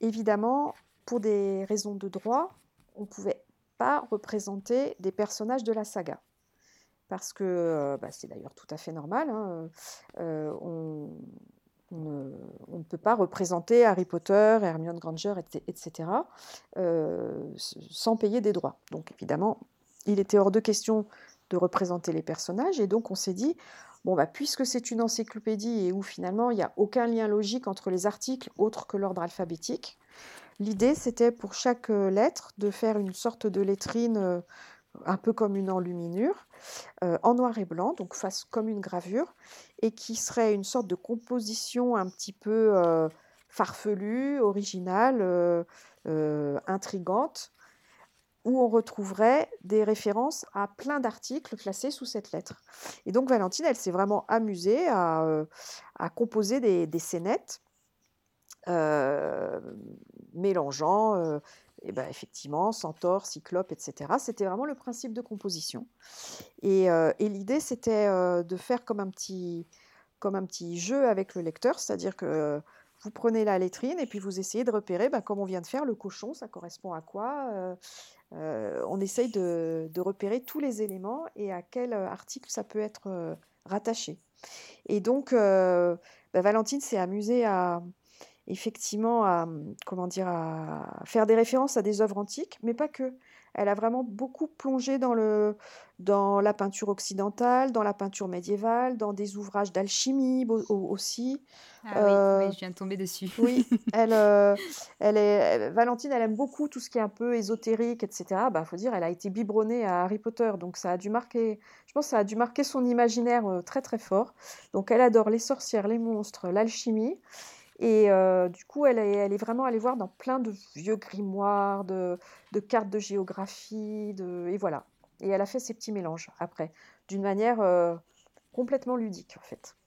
évidemment, pour des raisons de droit, on ne pouvait pas représenter des personnages de la saga. Parce que, bah, c'est d'ailleurs tout à fait normal, hein, on, on ne, peut pas représenter Harry Potter, Hermione Granger, etc., euh, sans payer des droits. Donc évidemment, il était hors de question de représenter les personnages, et donc on s'est dit, bon, bah, puisque c'est une encyclopédie et où finalement il n'y a aucun lien logique entre les articles autres que l'ordre alphabétique, l'idée c'était pour chaque euh, lettre de faire une sorte de lettrine euh, un peu comme une enluminure, euh, en noir et blanc, donc face comme une gravure, et qui serait une sorte de composition un petit peu euh, farfelue, originale, euh, intrigante, où on retrouverait des références à plein d'articles classés sous cette lettre. Et donc Valentine, elle s'est vraiment amusée à, composer des, des, scénettes mélangeant ben, effectivement, centaure, cyclope, etc. C'était vraiment le principe de composition. Et, et l'idée, c'était de faire comme un, petit, comme un petit jeu avec le lecteur, c'est-à-dire que vous prenez la lettrine et puis vous essayez de repérer, ben, comme on vient de faire, le cochon, ça correspond à quoi On essaye de, de, repérer tous les éléments et à quel article ça peut être rattaché. Et donc, ben, Valentine s'est amusée à, effectivement à, comment dire, à faire des références à des œuvres antiques, mais pas que. Elle a vraiment beaucoup plongé dans, le, dans la peinture occidentale, dans la peinture médiévale, dans des ouvrages d'alchimie aussi. Ah oui, je viens de tomber dessus. oui, (laughs) elle, euh, elle est, Valentine, elle aime beaucoup tout ce qui est un peu ésotérique, etc. Il bah, faut dire, elle a été biberonnée à Harry Potter, donc ça a dû marquer, je pense, ça a dû marquer son imaginaire euh, très très fort. Donc elle adore les sorcières, les monstres, l'alchimie. Et du coup, elle est, vraiment allée voir dans plein de vieux grimoires, de, cartes de géographie, et voilà. Et elle a fait ses petits mélanges après, d'une manière complètement ludique en fait.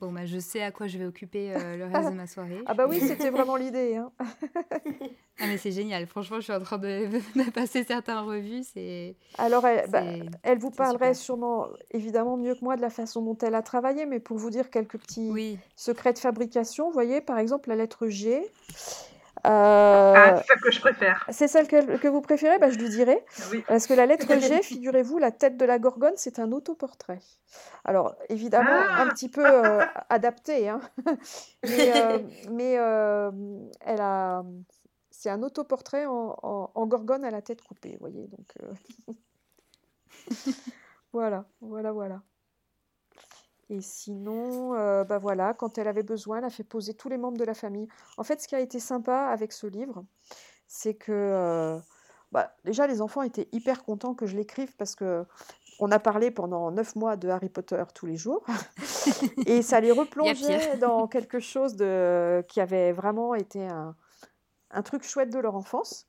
Bon, bah, je sais à quoi je vais occuper le reste de (laughs) ma soirée. ah bah oui, (laughs) c'était vraiment l'idée. Hein. ah mais c'est génial. Franchement, je suis en train de, (laughs) passer certains revues. C'est. Alors, elle, bah, elle vous parlerait sûrement, évidemment, mieux que moi de la façon dont elle a travaillé, mais pour vous dire quelques petits secrets de fabrication, vous voyez, par exemple, la lettre G. Euh, ah, c'est celle que je préfère. C'est celle que, vous préférez? Bah, Je lui dirai. Parce que la lettre (laughs) G, figurez-vous, la tête de la gorgone, c'est un autoportrait. Alors, évidemment, ah un petit peu euh, adapté. Hein. (laughs) mais, euh, elle a... c'est un autoportrait en, en, gorgone à la tête coupée, vous voyez. Donc, (laughs) voilà, voilà, voilà. Et sinon, euh, bah voilà, quand elle avait besoin, elle a fait poser tous les membres de la famille. En fait, ce qui a été sympa avec ce livre, c'est que euh, bah, déjà les enfants étaient hyper contents que je l'écrive parce que on a parlé pendant neuf mois de Harry Potter tous les jours (laughs) et ça les replongeait dans quelque chose de qui avait vraiment été un, un truc chouette de leur enfance.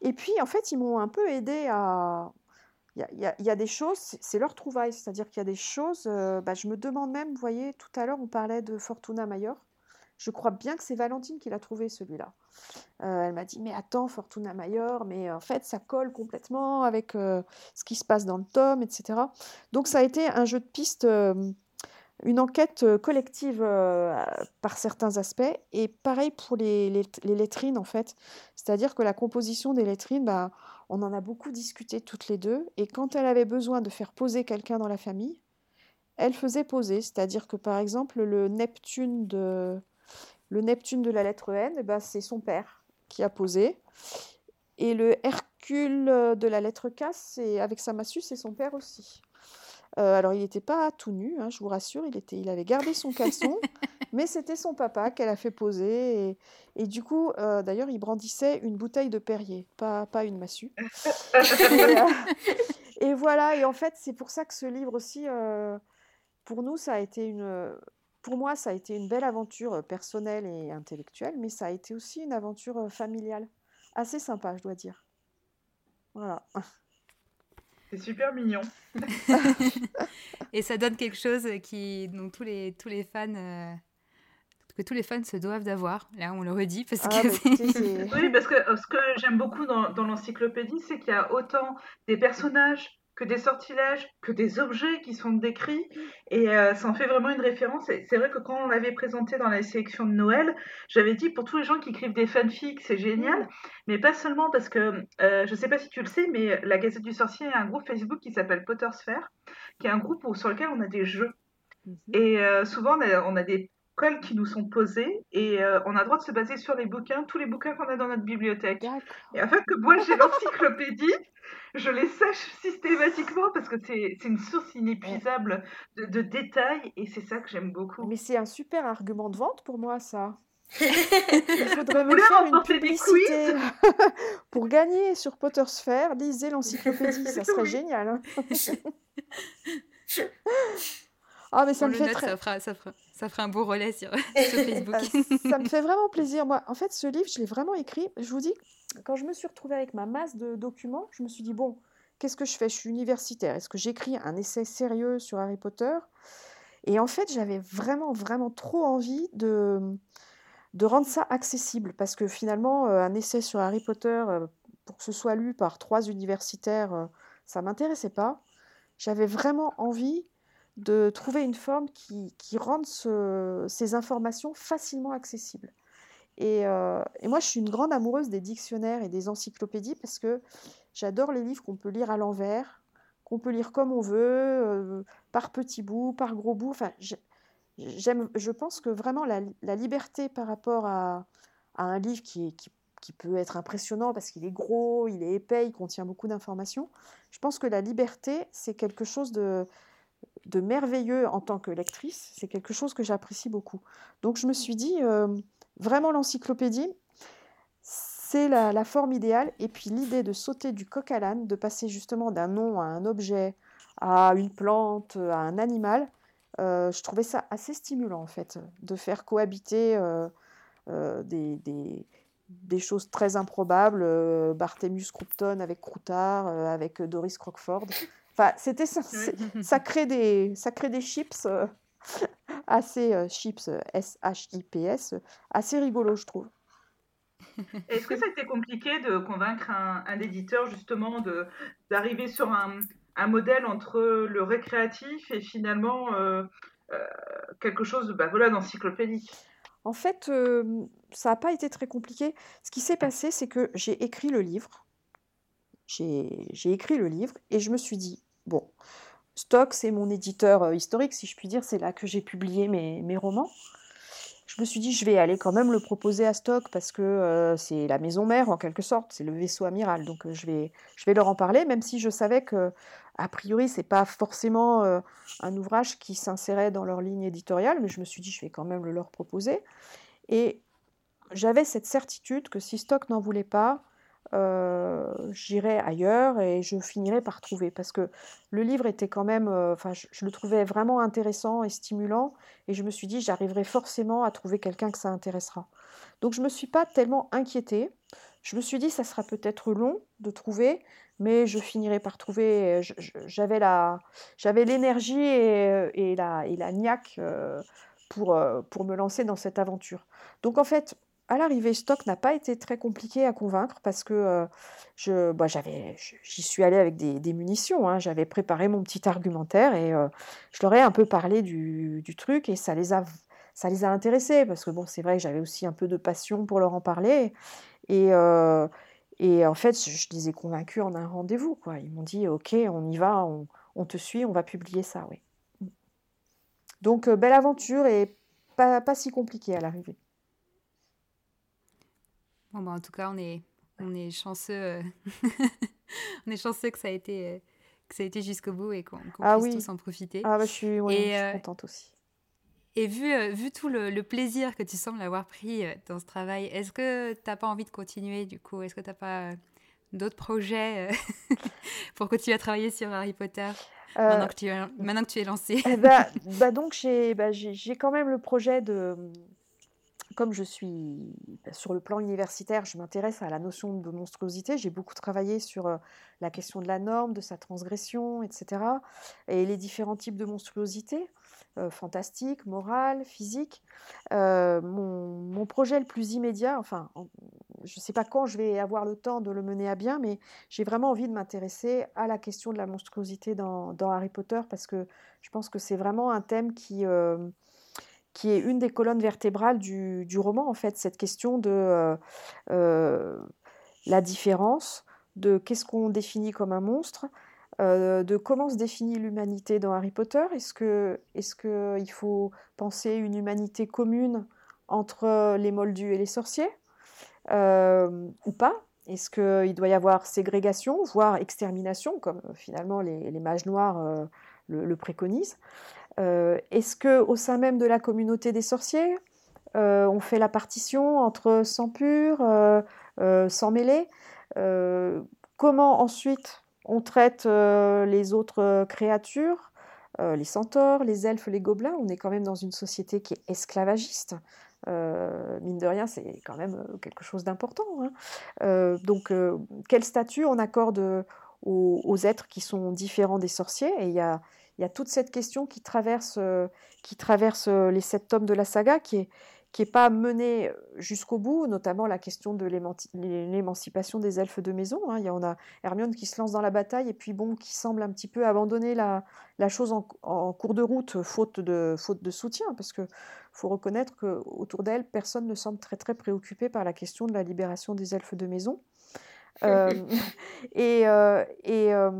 Et puis en fait, ils m'ont un peu aidé à il y, a des choses, c'est leur trouvaille, c'est-à-dire qu'il y a des choses, euh, bah, je me demande même, vous voyez, tout à l'heure on parlait de Fortuna Mayor, je crois bien que c'est Valentine qui l'a trouvé celui-là. Euh, elle m'a dit, mais attends, Fortuna Mayor, mais en fait ça colle complètement avec euh, ce qui se passe dans le tome, etc. Donc ça a été un jeu de piste, une enquête collective par certains aspects, et pareil pour les, lettrines en fait, c'est-à-dire que la composition des lettrines, bah, on en a beaucoup discuté toutes les deux, et quand elle avait besoin de faire poser quelqu'un dans la famille, elle faisait poser, c'est-à-dire que par exemple le Neptune de, la lettre N, ben, c'est son père qui a posé, et le Hercule de la lettre K, avec sa massue, c'est son père aussi. Euh, alors, il n'était pas tout nu, hein, je vous rassure, il, était, il avait gardé son caleçon, (laughs) mais c'était son papa qu'elle a fait poser. Et, du coup, euh, d'ailleurs, il brandissait une bouteille de Perrier, pas, pas une massue. (laughs) Euh, et, voilà, et en fait, c'est pour ça que ce livre aussi, pour nous, ça a été une. Pour moi, ça a été une belle aventure personnelle et intellectuelle, mais ça a été aussi une aventure familiale. Assez sympa, je dois dire. Voilà. C'est super mignon. (laughs) et ça donne quelque chose qui, dont tous les, tous les fans. Euh, que tous les fans se doivent d'avoir. Là, on le redit parce ah, que bah, Oui, parce que euh, ce que j'aime beaucoup dans, dans l'encyclopédie, c'est qu'il y a autant des personnages que des sortilèges, que des objets qui sont décrits. Et euh, ça en fait vraiment une référence. c'est vrai que quand on l'avait présenté dans la sélection de Noël, j'avais dit pour tous les gens qui écrivent des fanfics, c'est génial. Mais pas seulement parce que, euh, je ne sais pas si tu le sais, mais la Gazette du Sorcier a un groupe Facebook qui s'appelle Pottersphere, qui est un groupe sur lequel on a des jeux. Mhm. Et euh, souvent, on a, des qui nous sont posés et on a le droit de se baser sur les bouquins, tous les bouquins qu'on a dans notre bibliothèque. Et en fait, que moi j'ai l'encyclopédie je les sèche systématiquement parce que c'est une source inépuisable de, détails et c'est ça que j'aime beaucoup. Mais c'est un super argument de vente pour moi, ça. (laughs) Il faudrait me faire une publicité (laughs) pour gagner sur Pottersphere. Lisez l'encyclopédie, ça serait (laughs) génial. Ah, mais ça me fait très... ça, fera, ça, fera, ça fera un beau relais sur, (laughs) Facebook. ça me fait vraiment plaisir. Moi, en fait, ce livre, je l'ai vraiment écrit. Je vous dis, quand je me suis retrouvée avec ma masse de documents, je me suis dit, bon, qu'est-ce que je fais? Je suis universitaire. Est-ce que j'écris un essai sérieux sur Harry Potter? Et en fait, j'avais vraiment, vraiment trop envie de, de rendre ça accessible, parce que finalement, un essai sur Harry Potter, pour que ce soit lu par trois universitaires, ça m'intéressait pas. J'avais vraiment envie de trouver une forme qui, qui rende ces informations facilement accessibles. Et, et, moi, je suis une grande amoureuse des dictionnaires et des encyclopédies parce que j'adore les livres qu'on peut lire à l'envers, qu'on peut lire comme on veut, par petits bouts, par gros bouts. Enfin, j'aime, je pense que vraiment la, la liberté par rapport à, à un livre qui, qui, qui, peut être impressionnant parce qu'il est gros, il est épais, il contient beaucoup d'informations. Je pense que la liberté, c'est quelque chose de, de merveilleux en tant que lectrice. C'est quelque chose que j'apprécie beaucoup. Donc je me suis dit, euh, vraiment l'encyclopédie, c'est la, forme idéale. Et puis l'idée de sauter du coq à l'âne, de passer justement d'un nom à un objet, à une plante, à un animal, euh, je trouvais ça assez stimulant en fait, de faire cohabiter euh, des, choses très improbables, Barthélemy Croupton avec Croutard, avec Doris Crockford c'était ça, (laughs) ça, crée des, ça crée des chips euh, (laughs) assez euh, chips euh, S H I P S assez rigolo, je trouve. Est-ce que ça a été compliqué de convaincre un, éditeur justement de d'arriver sur un, un, modèle entre le récréatif et finalement quelque chose bah, voilà, d'encyclopédique? En fait, ça n'a pas été très compliqué. Ce qui s'est passé, c'est que j'ai écrit le livre. J'ai écrit le livre et je me suis dit, Bon, Stock, c'est mon éditeur euh, historique, si je puis dire, c'est là que j'ai publié mes, romans. Je me suis dit, je vais aller quand même le proposer à Stock parce que euh, c'est la maison mère en quelque sorte, c'est le vaisseau amiral. Donc euh, je, vais, je vais leur en parler, même si je savais que, a priori, c'est pas forcément un ouvrage qui s'insérait dans leur ligne éditoriale, mais je me suis dit, je vais quand même le leur proposer. Et j'avais cette certitude que si Stock n'en voulait pas, euh, j'irai ailleurs et je finirai par trouver parce que le livre était quand même, euh, enfin, je, le trouvais vraiment intéressant et stimulant et je me suis dit j'arriverai forcément à trouver quelqu'un que ça intéressera. Donc je me suis pas tellement inquiétée. Je me suis dit ça sera peut-être long de trouver, mais je finirai par trouver. J'avais la, j'avais l'énergie et, et, la, et la niaque euh, pour, pour me lancer dans cette aventure. Donc en fait, à l'arrivée, Stock n'a pas été très compliqué à convaincre parce que euh, je, bah, j'avais, j'y suis allée avec des, munitions. Hein. J'avais préparé mon petit argumentaire et euh, je leur ai un peu parlé du, truc et ça les a, ça les a intéressés parce que bon, c'est vrai que j'avais aussi un peu de passion pour leur en parler et euh, et en fait, je, les ai convaincus en un rendez-vous. Quoi. Ils m'ont dit, OK, on y va, on, te suit, on va publier ça. Oui. Donc, belle aventure et pas, pas si compliquée à l'arrivée. Bon, bah, en tout cas, on est, on est chanceux. Euh, (laughs) on est chanceux que ça a été, euh, que ça a été jusqu'au bout et qu'on ah puisse tous en profiter. Ah, bah, je suis, euh, contente aussi. Et vu, vu tout le, plaisir que tu sembles avoir pris dans ce travail, est-ce que tu n'as pas envie de continuer du coup? Est-ce que tu n'as pas d'autres projets (laughs) pour continuer à travailler sur Harry Potter maintenant, que tu es, maintenant que tu es lancé eh bah, (laughs) bah, Donc, j'ai bah, quand même le projet de, comme je suis bah, sur le plan universitaire, je m'intéresse à la notion de monstruosité. J'ai beaucoup travaillé sur euh, la question de la norme, de sa transgression, etc. Et les différents types de monstruosité, euh, fantastique, morale, physique. Euh, mon, projet le plus immédiat, enfin, je ne sais pas quand je vais avoir le temps de le mener à bien, mais j'ai vraiment envie de m'intéresser à la question de la monstruosité dans, dans, Harry Potter parce que je pense que c'est vraiment un thème qui qui est une des colonnes vertébrales du, roman, en fait, cette question de euh, euh, la différence, de qu'est-ce qu'on définit comme un monstre, euh, de comment se définit l'humanité dans Harry Potter. Est-ce qu'il est faut penser une humanité commune entre les moldus et les sorciers ou pas? Est-ce qu'il doit y avoir ségrégation, voire extermination, comme finalement les, mages noirs le préconisent? Est-ce que au sein même de la communauté des sorciers, euh, on fait la partition entre sang pur, euh, sang mêlé Comment ensuite on traite les autres créatures les centaures, les elfes, les gobelins, on est quand même dans une société qui est esclavagiste. mine de rien, c'est quand même quelque chose d'important. Hein. donc, quel statut on accorde aux, êtres qui sont différents des sorciers? Et il y a, il y a toute cette question qui traverse, qui traverse les sept tomes de la saga, qui est, qui n'est pas menée jusqu'au bout, notamment la question de l'émancipation des elfes de maison. Hein. Il y en a Hermione qui se lance dans la bataille et puis bon, qui semble un petit peu abandonner la, la chose en, en, cours de route, faute de, faute de soutien, parce que faut reconnaître qu'autour d'elle, personne ne semble très très préoccupé par la question de la libération des elfes de maison. (laughs) Euh, et, euh, et, euh,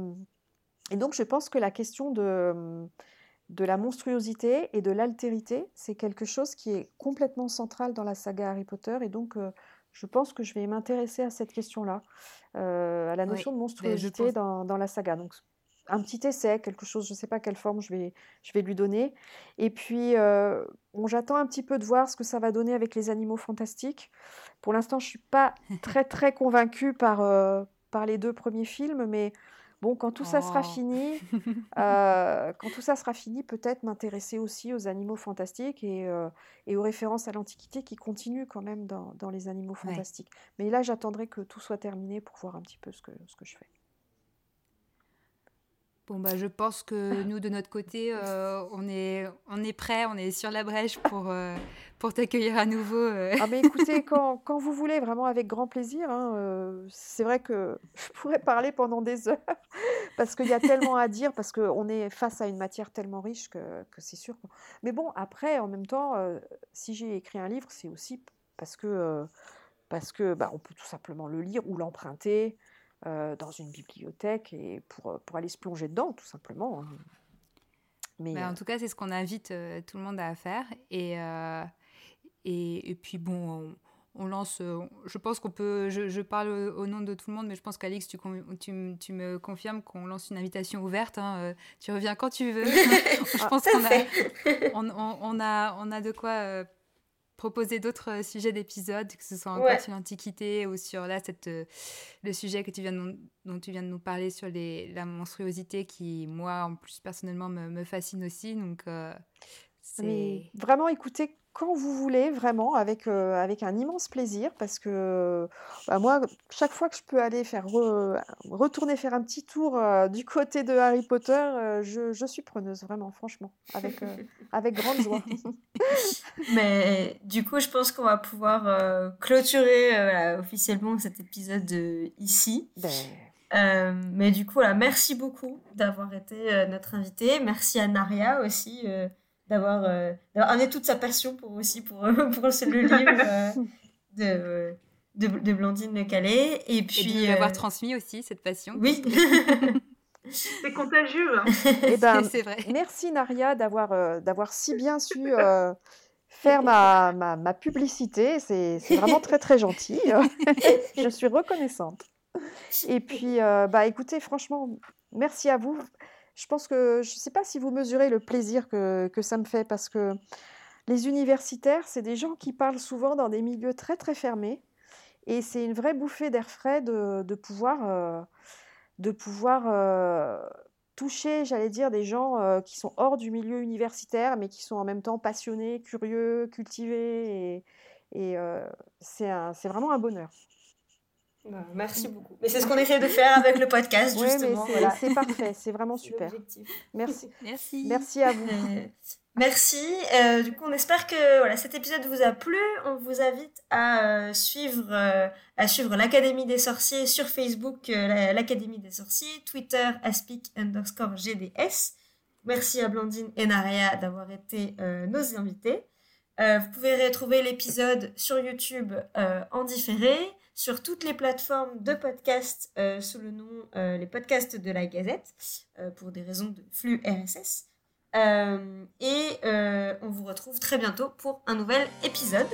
et, donc je pense que la question de de la monstruosité et de l'altérité. C'est quelque chose qui est complètement central dans la saga Harry Potter et donc euh, je pense que je vais m'intéresser à cette question-là, euh, à la notion de monstruosité dans, dans, la saga. Donc un petit essai, quelque chose, je ne sais pas quelle forme je vais, je vais lui donner. Et puis, euh, bon, j'attends un petit peu de voir ce que ça va donner avec les animaux fantastiques. Pour l'instant, je ne suis pas (laughs) très, très convaincue par, par les deux premiers films, mais Bon, quand tout ça sera oh. fini, (laughs) euh, quand tout ça sera fini, peut-être m'intéresser aussi aux animaux fantastiques et, euh, et aux références à l'Antiquité qui continuent quand même dans, dans les animaux fantastiques. Mais là, j'attendrai que tout soit terminé pour voir un petit peu ce que, ce que je fais. Bon, bah, je pense que nous, de notre côté, euh, on, est, on est prêts, on est sur la brèche pour, euh, pour t'accueillir à nouveau. Euh. Ah, mais écoutez, quand, quand, vous voulez, vraiment avec grand plaisir. Hein, c'est vrai que je pourrais parler pendant des heures parce qu'il y a tellement à dire, parce qu'on est face à une matière tellement riche que, que c'est sûr. Mais bon, après, en même temps, si j'ai écrit un livre, c'est aussi parce que, parce que bah, on peut tout simplement le lire ou l'emprunter. Euh, dans une bibliothèque et pour, pour aller se plonger dedans, tout simplement. Hein. Mais, bah, en euh, tout cas, c'est ce qu'on invite euh, tout le monde à faire. Et, et, et, puis, bon, on, lance. je pense qu'on peut. Je, parle au, nom de tout le monde, mais je pense qu'Alix, tu, tu, tu, me confirmes qu'on lance une invitation ouverte. Hein, tu reviens quand tu veux. (laughs) je pense qu'on a, on, on, a, on a de quoi proposer d'autres euh, sujets d'épisodes, que ce soit encore sur l'Antiquité ou sur là, cette, euh, le sujet que tu viens dont tu viens de nous parler sur les, la monstruosité qui, moi, en plus, personnellement, me, me fascine aussi. Donc, euh, c'est... Vraiment, écoutez, quand vous voulez, vraiment, avec, euh, avec un immense plaisir, parce que bah, moi, chaque fois que je peux aller faire retourner faire un petit tour euh, du côté de Harry Potter, euh, je, je, suis preneuse, vraiment, franchement, avec, avec grande joie. (laughs) Mais du coup, je pense qu'on va pouvoir clôturer officiellement cet épisode ici. Ben... mais du coup, voilà, merci beaucoup d'avoir été notre invité. Merci à Naria aussi d'avoir euh, amené toute sa passion pour aussi pour, (laughs) pour le livre euh, (laughs) de, de, de, Blandine Le Calais. Et puis. Et de l'avoir euh, transmis aussi, cette passion. Oui. (laughs) c'est contagieux. Hein. Et eh ben, c'est vrai. Merci Naria d'avoir d'avoir si bien su faire ma, ma, ma publicité. C'est vraiment très très gentil. Je suis reconnaissante. Et puis, bah, écoutez, franchement, merci à vous je pense que je ne sais pas si vous mesurez le plaisir que, ça me fait parce que les universitaires, c'est des gens qui parlent souvent dans des milieux très très fermés et c'est une vraie bouffée d'air frais de, pouvoir, euh, euh, toucher, j'allais dire, des gens euh, qui sont hors du milieu universitaire mais qui sont en même temps passionnés, curieux, cultivés et c'est vraiment un bonheur. Bah, merci beaucoup. Mais c'est ce qu'on essaie de faire avec le podcast, (laughs) justement. Oui, c'est parfait, c'est vraiment super. Merci. (laughs) Merci. Merci à vous. Euh, merci. Euh, du coup, on espère que voilà, cet épisode vous a plu. On vous invite à euh, suivre, à suivre l'Académie des sorciers sur Facebook, l'Académie des sorciers, Twitter, aspic underscore GDS. Merci à Blandine et Naria d'avoir été nos invités. vous pouvez retrouver l'épisode sur YouTube en différé sur toutes les plateformes de podcast euh, sous le nom euh, les podcasts de la Gazette euh, pour des raisons de flux RSS. et on vous retrouve très bientôt pour un nouvel épisode.